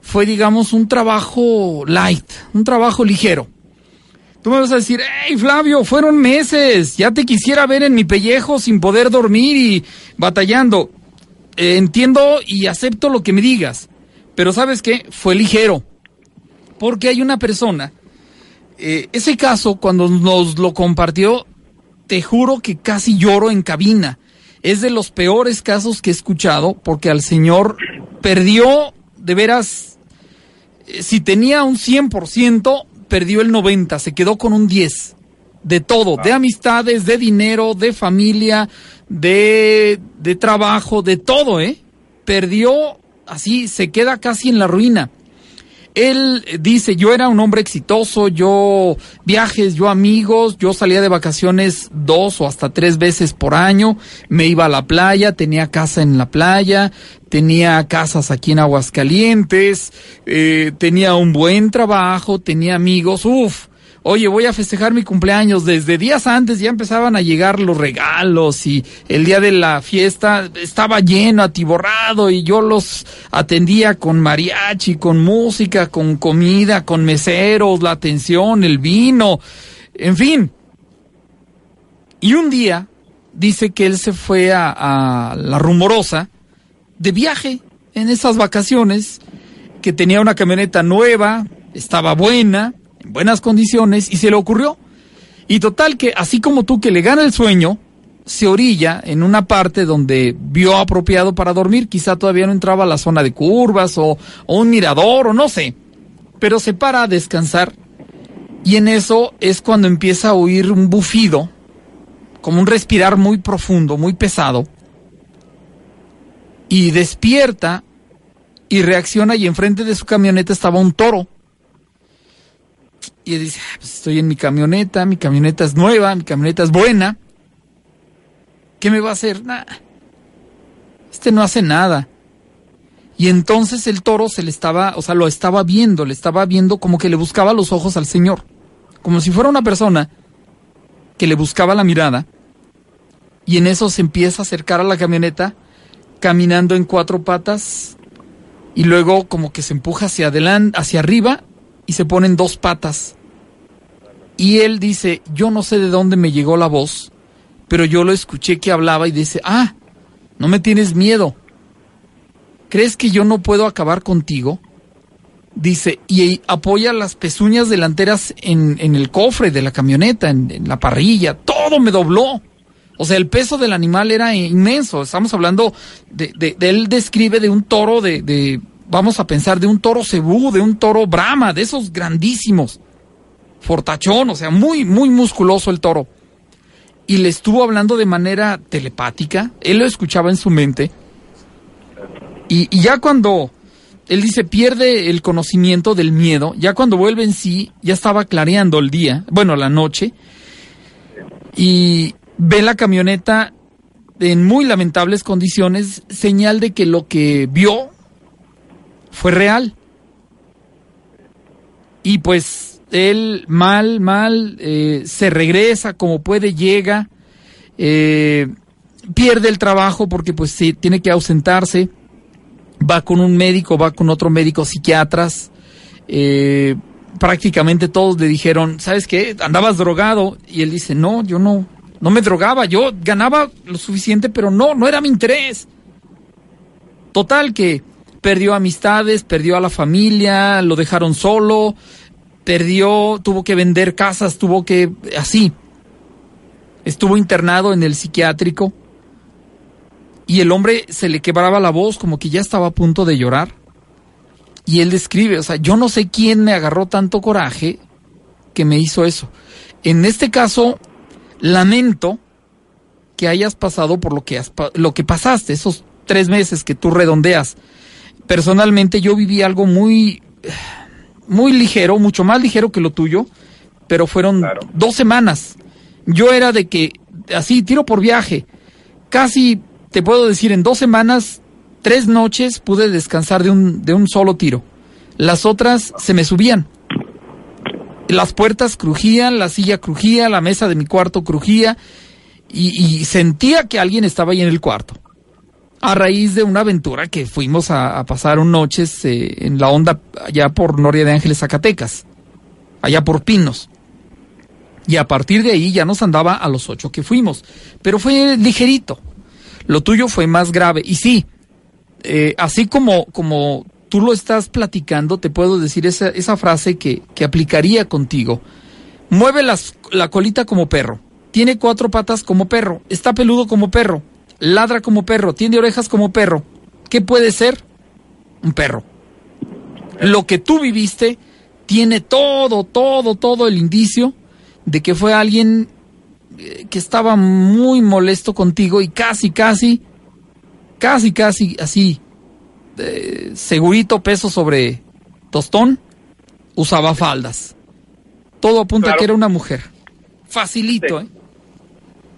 S2: fue, digamos, un trabajo light, un trabajo ligero. Tú me vas a decir, hey Flavio, fueron meses, ya te quisiera ver en mi pellejo sin poder dormir y batallando. Eh, entiendo y acepto lo que me digas, pero sabes qué, fue ligero, porque hay una persona, eh, ese caso cuando nos lo compartió, te juro que casi lloro en cabina. Es de los peores casos que he escuchado porque al señor perdió, de veras, eh, si tenía un 100%, perdió el 90%, se quedó con un 10%. De todo, de amistades, de dinero, de familia, de, de trabajo, de todo, ¿eh? Perdió, así, se queda casi en la ruina. Él dice, yo era un hombre exitoso, yo viajes, yo amigos, yo salía de vacaciones dos o hasta tres veces por año, me iba a la playa, tenía casa en la playa, tenía casas aquí en Aguascalientes, eh, tenía un buen trabajo, tenía amigos, uff. Oye, voy a festejar mi cumpleaños. Desde días antes ya empezaban a llegar los regalos y el día de la fiesta estaba lleno, atiborrado y yo los atendía con mariachi, con música, con comida, con meseros, la atención, el vino, en fin. Y un día dice que él se fue a, a la rumorosa de viaje en esas vacaciones que tenía una camioneta nueva, estaba buena, en buenas condiciones, y se le ocurrió. Y total que, así como tú que le gana el sueño, se orilla en una parte donde vio apropiado para dormir, quizá todavía no entraba a la zona de curvas o, o un mirador o no sé, pero se para a descansar y en eso es cuando empieza a oír un bufido, como un respirar muy profundo, muy pesado, y despierta y reacciona y enfrente de su camioneta estaba un toro. Y dice, ah, pues estoy en mi camioneta, mi camioneta es nueva, mi camioneta es buena. ¿Qué me va a hacer? Nada. Este no hace nada. Y entonces el toro se le estaba, o sea, lo estaba viendo, le estaba viendo como que le buscaba los ojos al Señor. Como si fuera una persona que le buscaba la mirada. Y en eso se empieza a acercar a la camioneta, caminando en cuatro patas. Y luego como que se empuja hacia adelante, hacia arriba se pone en dos patas. Y él dice, yo no sé de dónde me llegó la voz, pero yo lo escuché que hablaba y dice, ah, no me tienes miedo. ¿Crees que yo no puedo acabar contigo? Dice, y apoya las pezuñas delanteras en, en el cofre de la camioneta, en, la parrilla, todo me dobló. O sea, el peso del animal era inmenso. Estamos hablando de, él describe de un toro de, vamos a pensar, de un toro cebú, de un toro brahma, de esos grandísimos. Fortachón, o sea, muy, muy musculoso el toro y le estuvo hablando de manera telepática, él lo escuchaba en su mente, y, ya cuando él dice pierde el conocimiento del miedo, ya cuando vuelve en sí, ya estaba clareando el día, bueno, la noche, y ve la camioneta en muy lamentables condiciones, señal de que lo que vio fue real. Y pues él mal, mal, eh, se regresa como puede, llega, eh, pierde el trabajo porque pues sí, tiene que ausentarse, va con un médico, va con otro médico, psiquiatras, eh, prácticamente todos le dijeron, ¿sabes qué? Andabas drogado y él dice, no, yo no, no me drogaba, yo ganaba lo suficiente, pero no, no era mi interés. Total que perdió amistades, perdió a la familia, lo dejaron solo, perdió, tuvo que vender casas, tuvo que, así. Estuvo internado en el psiquiátrico y el hombre se le quebraba la voz como que ya estaba a punto de llorar. Y él describe, o sea, yo no sé quién me agarró tanto coraje que me hizo eso. En este caso, lamento que hayas pasado por lo que, has, lo que pasaste, esos tres meses que tú redondeas. Personalmente yo viví algo muy muy ligero, mucho más ligero que lo tuyo, pero fueron dos semanas. Yo era de que, así, tiro por viaje. Casi, te puedo decir, en dos semanas, tres noches pude descansar de un, de un solo tiro. Las otras se me subían. Las puertas crujían, la silla crujía, la mesa de mi cuarto crujía y sentía que alguien estaba ahí en el cuarto a raíz de una aventura que fuimos a, pasar un noches eh, en la onda allá por Noria de Ángeles, Zacatecas, allá por Pinos. Y a partir de ahí ya nos andaba a los ocho que fuimos. Pero fue ligerito. Lo tuyo fue más grave. Y sí, eh, así como, como tú lo estás platicando, te puedo decir esa, esa frase que, que aplicaría contigo. Mueve la colita como perro. Tiene cuatro patas como perro. Está peludo como perro ladra como perro, tiene orejas como perro. ¿Qué puede ser? Un perro. Lo que tú viviste tiene todo, todo, todo el indicio de que fue alguien eh, que estaba muy molesto contigo y casi, casi, casi, casi así, eh, segurito peso sobre tostón, usaba faldas. Todo apunta a que era una mujer. Facilito, ¿eh?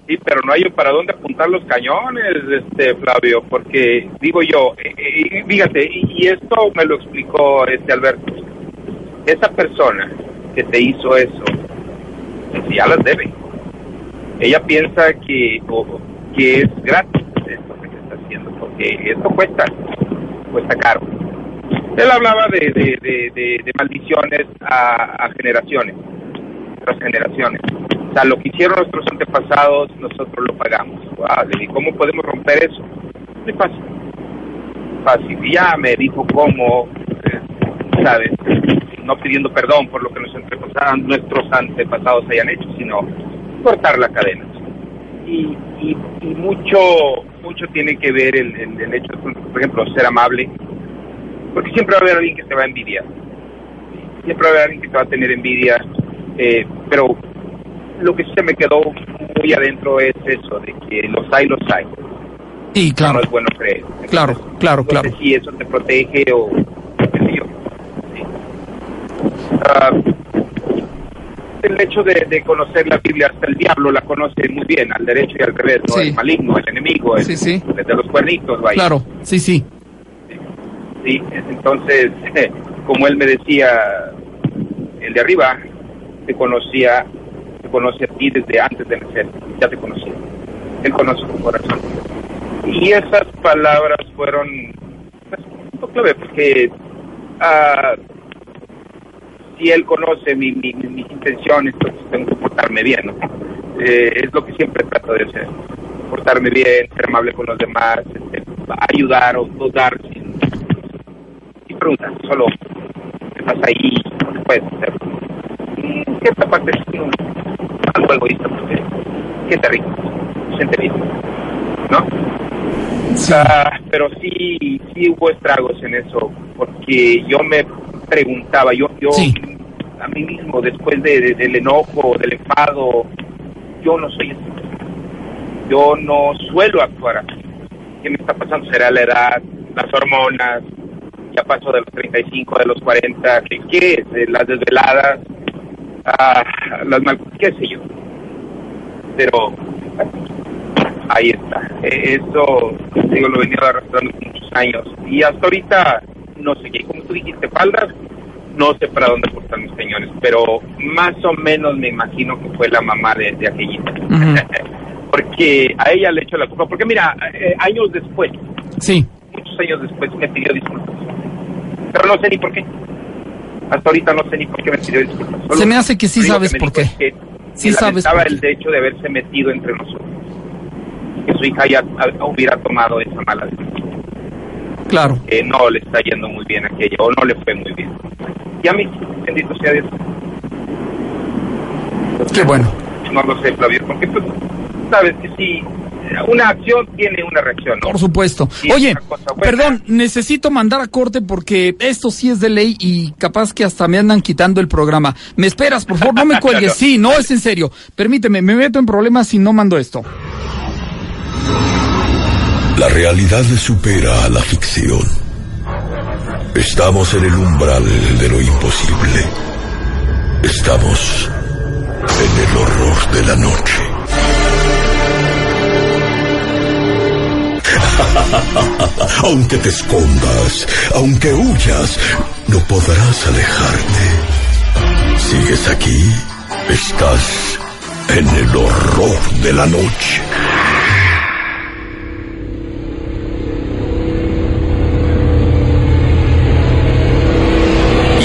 S5: Sí, pero no hay para dónde apuntar los cañones, este Flavio, porque digo yo, eh, eh, fíjate, y, esto me lo explicó este Alberto, esa persona que te hizo eso, pues ya las debe. Ella piensa que, que es gratis esto que se está haciendo, porque esto cuesta, cuesta caro. Él hablaba de, de, de, maldiciones a, a generaciones, otras generaciones o sea, lo que hicieron nuestros antepasados, nosotros lo pagamos. ¿Y cómo podemos romper eso? Muy fácil. Fácil. Y ya me dijo cómo, sabes, no pidiendo perdón por lo que nuestros antepasados hayan hecho, sino cortar la cadena. Y, y, mucho mucho tiene que ver el, el, hecho, por ejemplo, ser amable, porque siempre va a haber alguien que te va a envidiar, siempre va a haber alguien que te va a tener envidia, eh, pero lo que se me quedó muy adentro es eso, de que los hay, los hay.
S2: Y claro.
S5: No es bueno creer.
S2: claro, claro, claro.
S5: si eso te protege o Ah, el hecho de, conocer la Biblia, hasta el diablo la conoce muy bien, al derecho y al revés, ¿no? El maligno, el enemigo, el, de los cuernitos, vaya.
S2: Claro, sí, sí.
S5: Sí, entonces, como él me decía, el de arriba te conocía, te conoce a ti desde antes de nacer, ya te conocía. Él conoce tu corazón. Y esas palabras fueron pues, un clave porque uh, si él conoce mi, mis intenciones, entonces tengo que portarme bien, eh, es lo que siempre trato de hacer, portarme bien, ser amable con los demás, este, ayudar o, dar sin, sin preguntas, solo estás ahí, puedes hacer. Y en cierta parte es algo egoísta porque siente rico, siente ¿no? Ah, pero sí, sí hubo estragos en eso, porque yo me preguntaba, yo, yo a mí mismo, después de, del enojo, del enfado, yo no soy así. Yo no suelo actuar así. ¿Qué me está pasando? ¿Será la edad, las hormonas? Ya paso de los 35, de los 40, ¿qué, qué es? Las desveladas, ah, las mal... qué sé yo. Pero ahí está. E, eso, digo, lo he venido arrastrando por muchos años. Y hasta ahorita no sé qué, como tú dijiste, faldas, no sé para dónde cortan mis peñones, pero más o menos me imagino que fue la mamá de, de aquellita. porque a ella le echo la culpa, porque mira, eh, años después,
S2: sí.
S5: muchos años después me pidió disculpas, pero no sé ni por qué. Hasta ahorita no sé ni por qué me pidió disculpas.
S2: Se me hace que sí sabes por qué.
S5: sí sabes por el hecho de haberse metido entre nosotros. Que su hija ya hubiera tomado esa mala decisión.
S2: Claro.
S5: Que no le está yendo muy bien a aquella, o no le fue muy bien. Y a mí, bendito sea Dios.
S2: Qué bueno.
S5: No lo sé, Flavio, porque pues, sabes que si una acción tiene una reacción. ¿no?
S2: Por supuesto. Oye, perdón, necesito mandar a corte porque esto sí es de ley y capaz que hasta me andan quitando el programa. ¿Me esperas? Por favor, no me cuelgues. Sí, no es en serio. Permíteme, me meto en problemas si no mando esto.
S1: La realidad le supera a la ficción. Estamos en el umbral de lo imposible. Estamos en el horror de la noche. aunque te escondas, aunque huyas, no podrás alejarte. ¿Sigues aquí? Estás en el horror de la noche.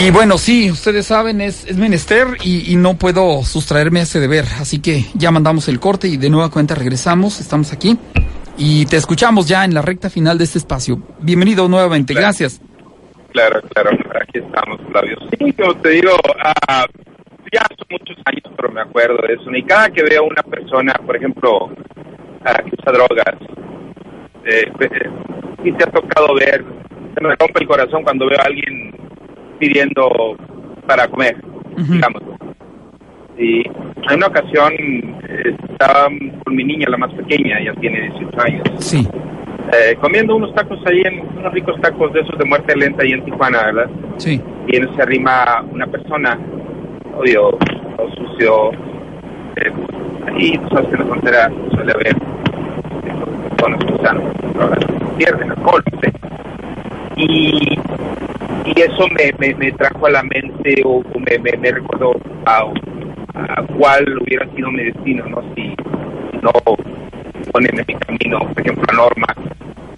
S2: Y bueno, sí, ustedes saben, es, es menester y, no puedo sustraerme a ese deber. Así que ya mandamos el corte y de nueva cuenta regresamos, estamos aquí y te escuchamos ya en la recta final de este espacio. Bienvenido nuevamente, gracias.
S5: Claro, claro, aquí estamos, Flavio. Sí, como te digo, uh, ya son muchos años, pero me acuerdo de eso. Y cada que veo a una persona, por ejemplo, uh, que usa drogas, eh, eh, sí te ha tocado ver, se me rompe el corazón cuando veo a alguien pidiendo para comer, digamos. Y en una ocasión estaba con mi niña, la más pequeña, ella tiene 18 años.
S2: Sí.
S5: Eh, comiendo unos tacos ahí, en, unos ricos tacos de esos de muerte lenta ahí en Tijuana, ¿verdad?
S2: Sí.
S5: Y en se arrima una persona, obvio, sucio, eh, y tú sabes que en la frontera suele haber personas que usan pierden alcohol, sé. Y y eso me, me, trajo a la mente o, me, me, recordó a, cuál hubiera sido mi destino, ¿no? Si, no ponen en mi camino, por ejemplo, a Norma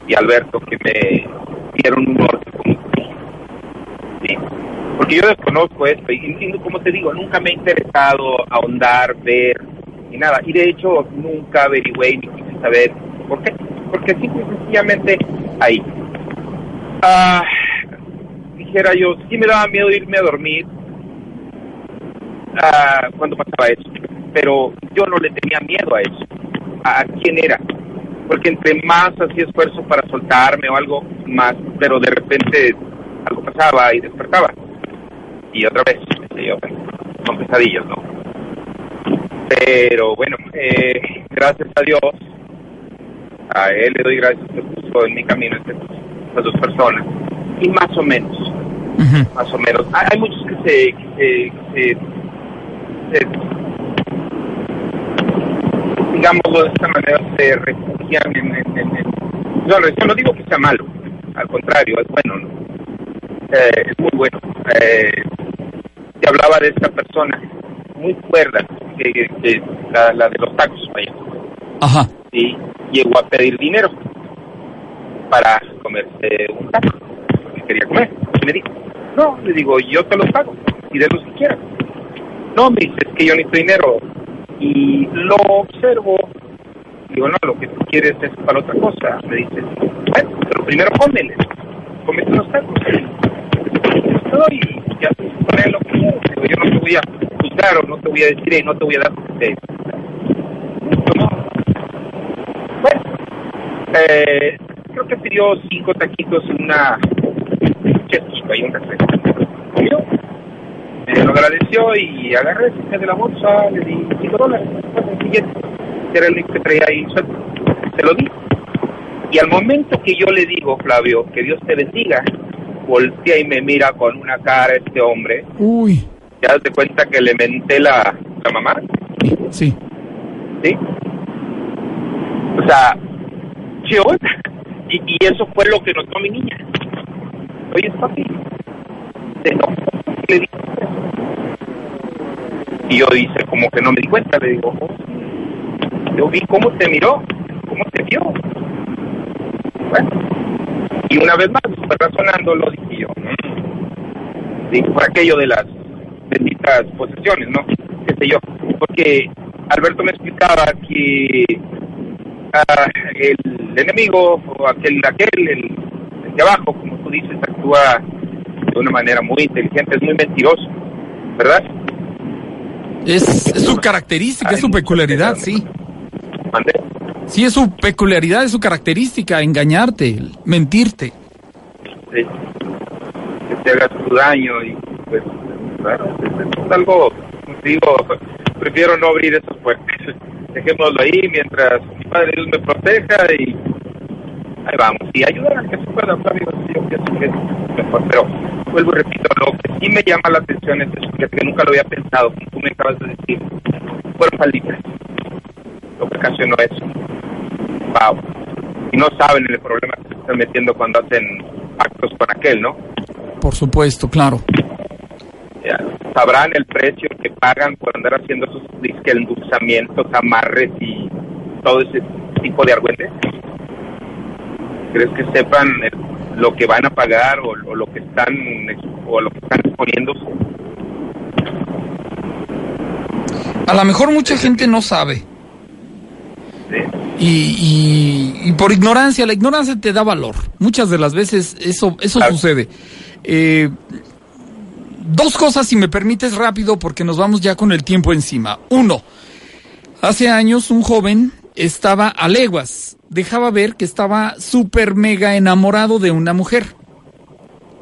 S5: y Alberto, que me dieron un norte como ¿sí? Porque yo desconozco esto y, como te digo, nunca me he interesado ahondar, ver, ni nada. Y de hecho, nunca averigüé ni quise saber por qué. Porque simple y sencillamente ahí. Ah dijera yo, sí me daba miedo irme a dormir ah, cuando pasaba eso, pero yo no le tenía miedo a eso. ¿A quién era? Porque entre más hacía esfuerzo para soltarme o algo más, pero de repente algo pasaba y despertaba. Y otra vez, yo, son pesadillas, ¿no? Pero bueno, eh, gracias a Dios, a él le doy gracias que puso en mi camino estas, estas dos personas. Y más o menos, más o menos. Hay, hay muchos que se, que se, que se- se- digámoslo de esta manera, se refugian en... en, en- en- no, yo no digo que sea malo, al contrario, es bueno, ¿no? Eh, es muy bueno. Eh, te hablaba de esta persona muy cuerda, que, que la, la de los tacos, vaya,
S2: Ajá.
S5: y llegó a pedir dinero para comerse un taco, que quería comer. Y me dijo, no, le digo, yo te los pago, y de los que quieras. No, me dice, es que yo necesito dinero. Y lo observo, digo, no, lo que tú quieres es para otra cosa. Me dice, bueno, pero primero cómele, cómete unos tacos. Y todo, y ya con lo que. Digo, yo no te voy a juzgar o no te voy a decir y no te voy a dar te- no. Bueno, eh, creo que pidió cinco taquitos en una chesquito y un café. Me lo agradeció y agarré, saqué de la bolsa, le di cinco dólares, que era el que traía ahí. Se lo di. Y al momento que yo le digo, Flavio, que Dios te bendiga, voltea y me mira con una cara este hombre.
S2: Uy.
S5: Ya te cuenta que le menté la, la mamá,
S2: Sí.
S5: ¿sí? O sea, ¿qué onda? Y, y eso fue lo que notó mi niña. Oye, papi, Y yo dice, como que no me di cuenta, le digo, "Oh, sí". yo vi cómo te miró, cómo te vio. Bueno, y una vez más, fue razonando, lo dije yo. Por aquello de las benditas posesiones, ¿no? Qué sé yo. Porque Alberto me explicaba que ah, el enemigo o aquel, aquel el, el de abajo, como tú dices, actúa de una manera muy inteligente, es muy mentiroso, ¿verdad?
S2: Es, es su característica, es su peculiaridad, sí. Sí, es su peculiaridad, es su característica, engañarte, mentirte.
S5: Sí. Que te hagas tu daño y pues, claro, es, algo, digo, prefiero no abrir esas puertas. Dejémoslo ahí mientras mi Padre Dios me proteja y ahí vamos. Y ayudar a que se pueda, Flavio, yo pienso que es mejor. Pero vuelvo y repito, lo que sí me llama la atención es eso, que nunca lo había pensado, como tú me acabas de decir, fueron falditas. Lo que ocasionó eso. Wow. Y no saben el problema que se están metiendo cuando hacen actos con aquel, ¿no?
S2: Por supuesto, claro.
S5: Ya, sabrán el precio que pagan por andar haciendo esos disque endulzamientos, amarres y todo ese tipo de argüentes. ¿Crees que sepan el- lo que van a pagar o, o lo que están o lo que están exponiendo?
S2: A lo mejor mucha gente no sabe.
S5: Sí.
S2: Y, y- y por ignorancia, la ignorancia te da valor. Muchas de las veces eso, eso
S5: Claro.
S2: sucede. Eh, dos cosas, si me permites rápido, porque nos vamos ya con el tiempo encima. Uno, hace años un joven estaba a leguas, dejaba ver que estaba súper mega enamorado de una mujer.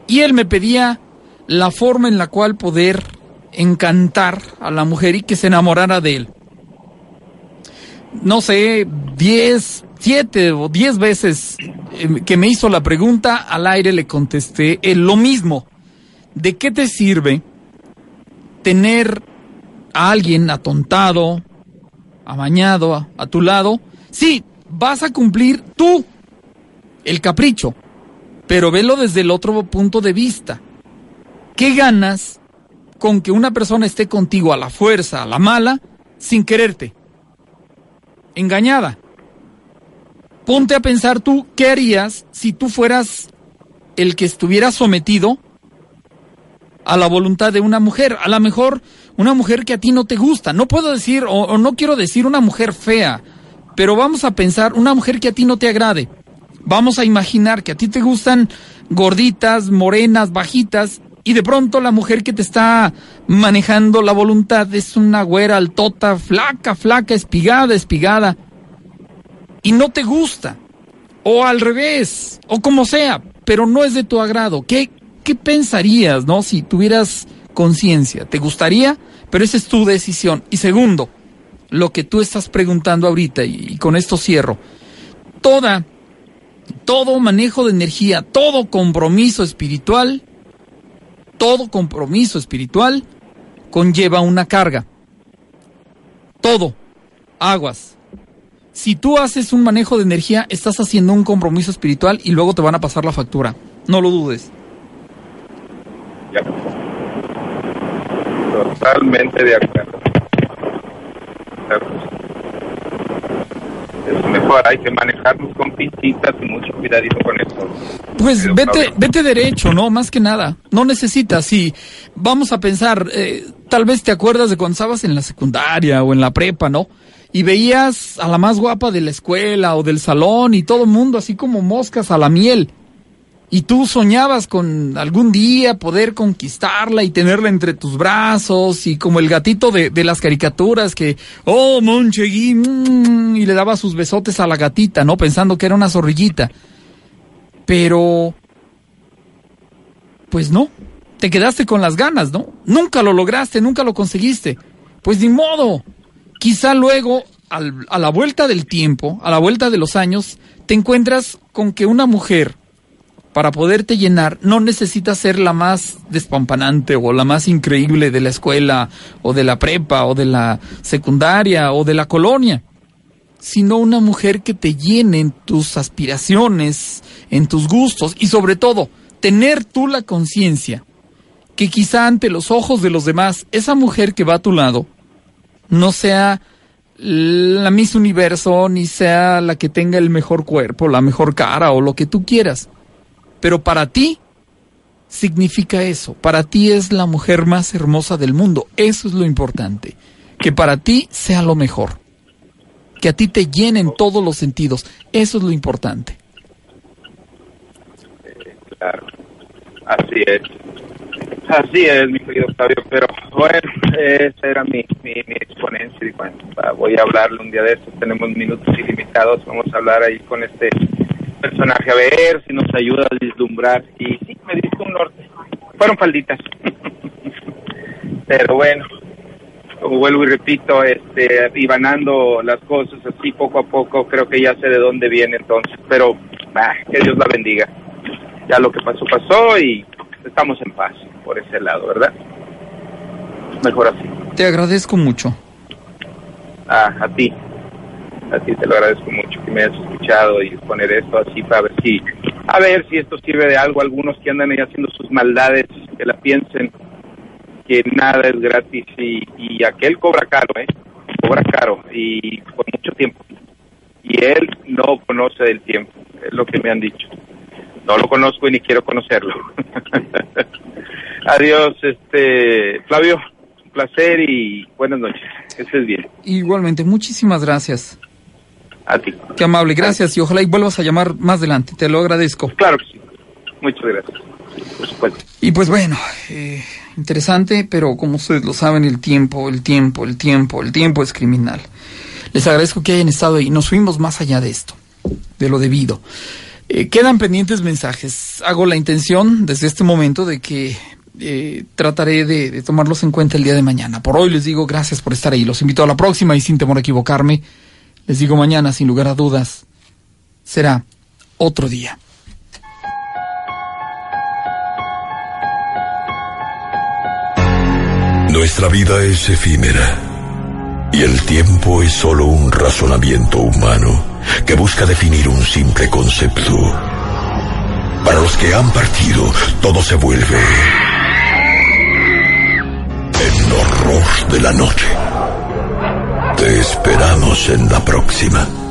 S2: Y él me pedía la forma en la cual poder encantar a la mujer y que se enamorara de él no sé, 10, 7 o 10 veces eh, que me hizo la pregunta, al aire le contesté eh, lo mismo. ¿De qué te sirve tener a alguien atontado, amañado a, a tu lado? Sí, vas a cumplir tú el capricho, pero velo desde el otro punto de vista. ¿Qué ganas con que una persona esté contigo a la fuerza, a la mala, sin quererte? engañada. Ponte a pensar tú, ¿qué harías si tú fueras el que estuviera sometido a la voluntad de una mujer? A lo mejor una mujer que a ti no te gusta. No puedo decir, o, o no quiero decir una mujer fea, pero vamos a pensar una mujer que a ti no te agrade. Vamos a imaginar que a ti te gustan gorditas, morenas, bajitas, y de pronto la mujer que te está manejando la voluntad es una güera altota, flaca, flaca, espigada, espigada, y no te gusta, o al revés, o como sea, pero no es de tu agrado. ¿Qué, qué pensarías, no? Si tuvieras conciencia, ¿te gustaría? Pero esa es tu decisión. Y segundo, lo que tú estás preguntando ahorita, y, y con esto cierro, toda, todo manejo de energía, todo compromiso espiritual, todo compromiso espiritual conlleva una carga. Todo. Aguas. Si tú haces un manejo de energía, estás haciendo un compromiso espiritual y luego te van a pasar la factura. No lo dudes.
S5: Totalmente de acuerdo. Es mejor, hay que manejarnos con pinchitas y mucho cuidadito con eso.
S2: Pues
S5: Pero,
S2: vete, vete derecho, ¿no? Más que nada. No necesitas. Si vamos a pensar, eh, tal vez te acuerdas de cuando estabas en la secundaria o en la prepa, ¿no? Y veías a la más guapa de la escuela o del salón y todo el mundo así como moscas a la miel. Y tú soñabas con algún día poder conquistarla y tenerla entre tus brazos y como el gatito de, de las caricaturas que, oh, Monchegui, mm, y le daba sus besotes a la gatita, ¿no? Pensando que era una zorrillita. Pero, pues no, te quedaste con las ganas, ¿no? Nunca lo lograste, nunca lo conseguiste. Pues ni modo. Quizá luego, a la vuelta del tiempo, a la vuelta de los años, te encuentras con que una mujer, para poderte llenar, no necesita ser la más despampanante o la más increíble de la escuela o de la prepa o de la secundaria o de la colonia sino una mujer que te llene en tus aspiraciones, en tus gustos y sobre todo tener tú la conciencia que quizá ante los ojos de los demás esa mujer que va a tu lado no sea la Miss Universo ni sea la que tenga el mejor cuerpo, la mejor cara o lo que tú quieras. Pero para ti significa eso, para ti es la mujer más hermosa del mundo, eso es lo importante, que para ti sea lo mejor. Que a ti te llenen todos los sentidos. Eso es lo importante.
S5: Claro, así es. Así es, mi querido Fabio, pero bueno, esa era mi, mi, mi exponencia. Y bueno, voy a hablarle un día de estos, tenemos minutos ilimitados, vamos a hablar ahí con este personaje a ver si nos ayuda a vislumbrar y sí, me diste un norte, fueron falditas, pero bueno, como vuelvo y repito, este, ibanando las cosas así poco a poco, creo que ya sé de dónde viene entonces, pero bah, que Dios la bendiga. Ya lo que pasó, pasó y estamos en paz por ese lado, ¿verdad? Mejor así.
S2: Te agradezco mucho.
S5: Ah, a ti. A ti te lo agradezco mucho que me hayas escuchado y poner esto así para ver si, a ver si esto sirve de algo. Algunos que andan ahí haciendo sus maldades, que la piensen que nada es gratis y, y aquel cobra caro, ¿eh? Cobra caro y por mucho tiempo. Y él no conoce el tiempo, es lo que me han dicho. No lo conozco y ni quiero conocerlo. Adiós, este Flavio, un placer y buenas noches. Que estés bien.
S2: Igualmente, muchísimas gracias.
S5: A ti.
S2: Qué amable, gracias y ojalá y vuelvas a llamar más adelante. Te lo agradezco.
S5: Claro que sí. Muchas gracias. Por supuesto.
S2: Y pues bueno, eh, interesante, pero como ustedes lo saben, el tiempo, el tiempo, el tiempo, el tiempo es criminal. Les agradezco que hayan estado ahí. Nos fuimos más allá de esto, de lo debido. Eh, quedan pendientes mensajes. Hago la intención desde este momento de que eh, trataré de, de tomarlos en cuenta el día de mañana. Por hoy les digo gracias por estar ahí. Los invito a la próxima y sin temor a equivocarme, les digo mañana, sin lugar a dudas, será otro día.
S1: Nuestra vida es efímera y el tiempo es solo un razonamiento humano que busca definir un simple concepto. Para los que han partido, todo se vuelve el horror de la noche. Te esperamos en la próxima.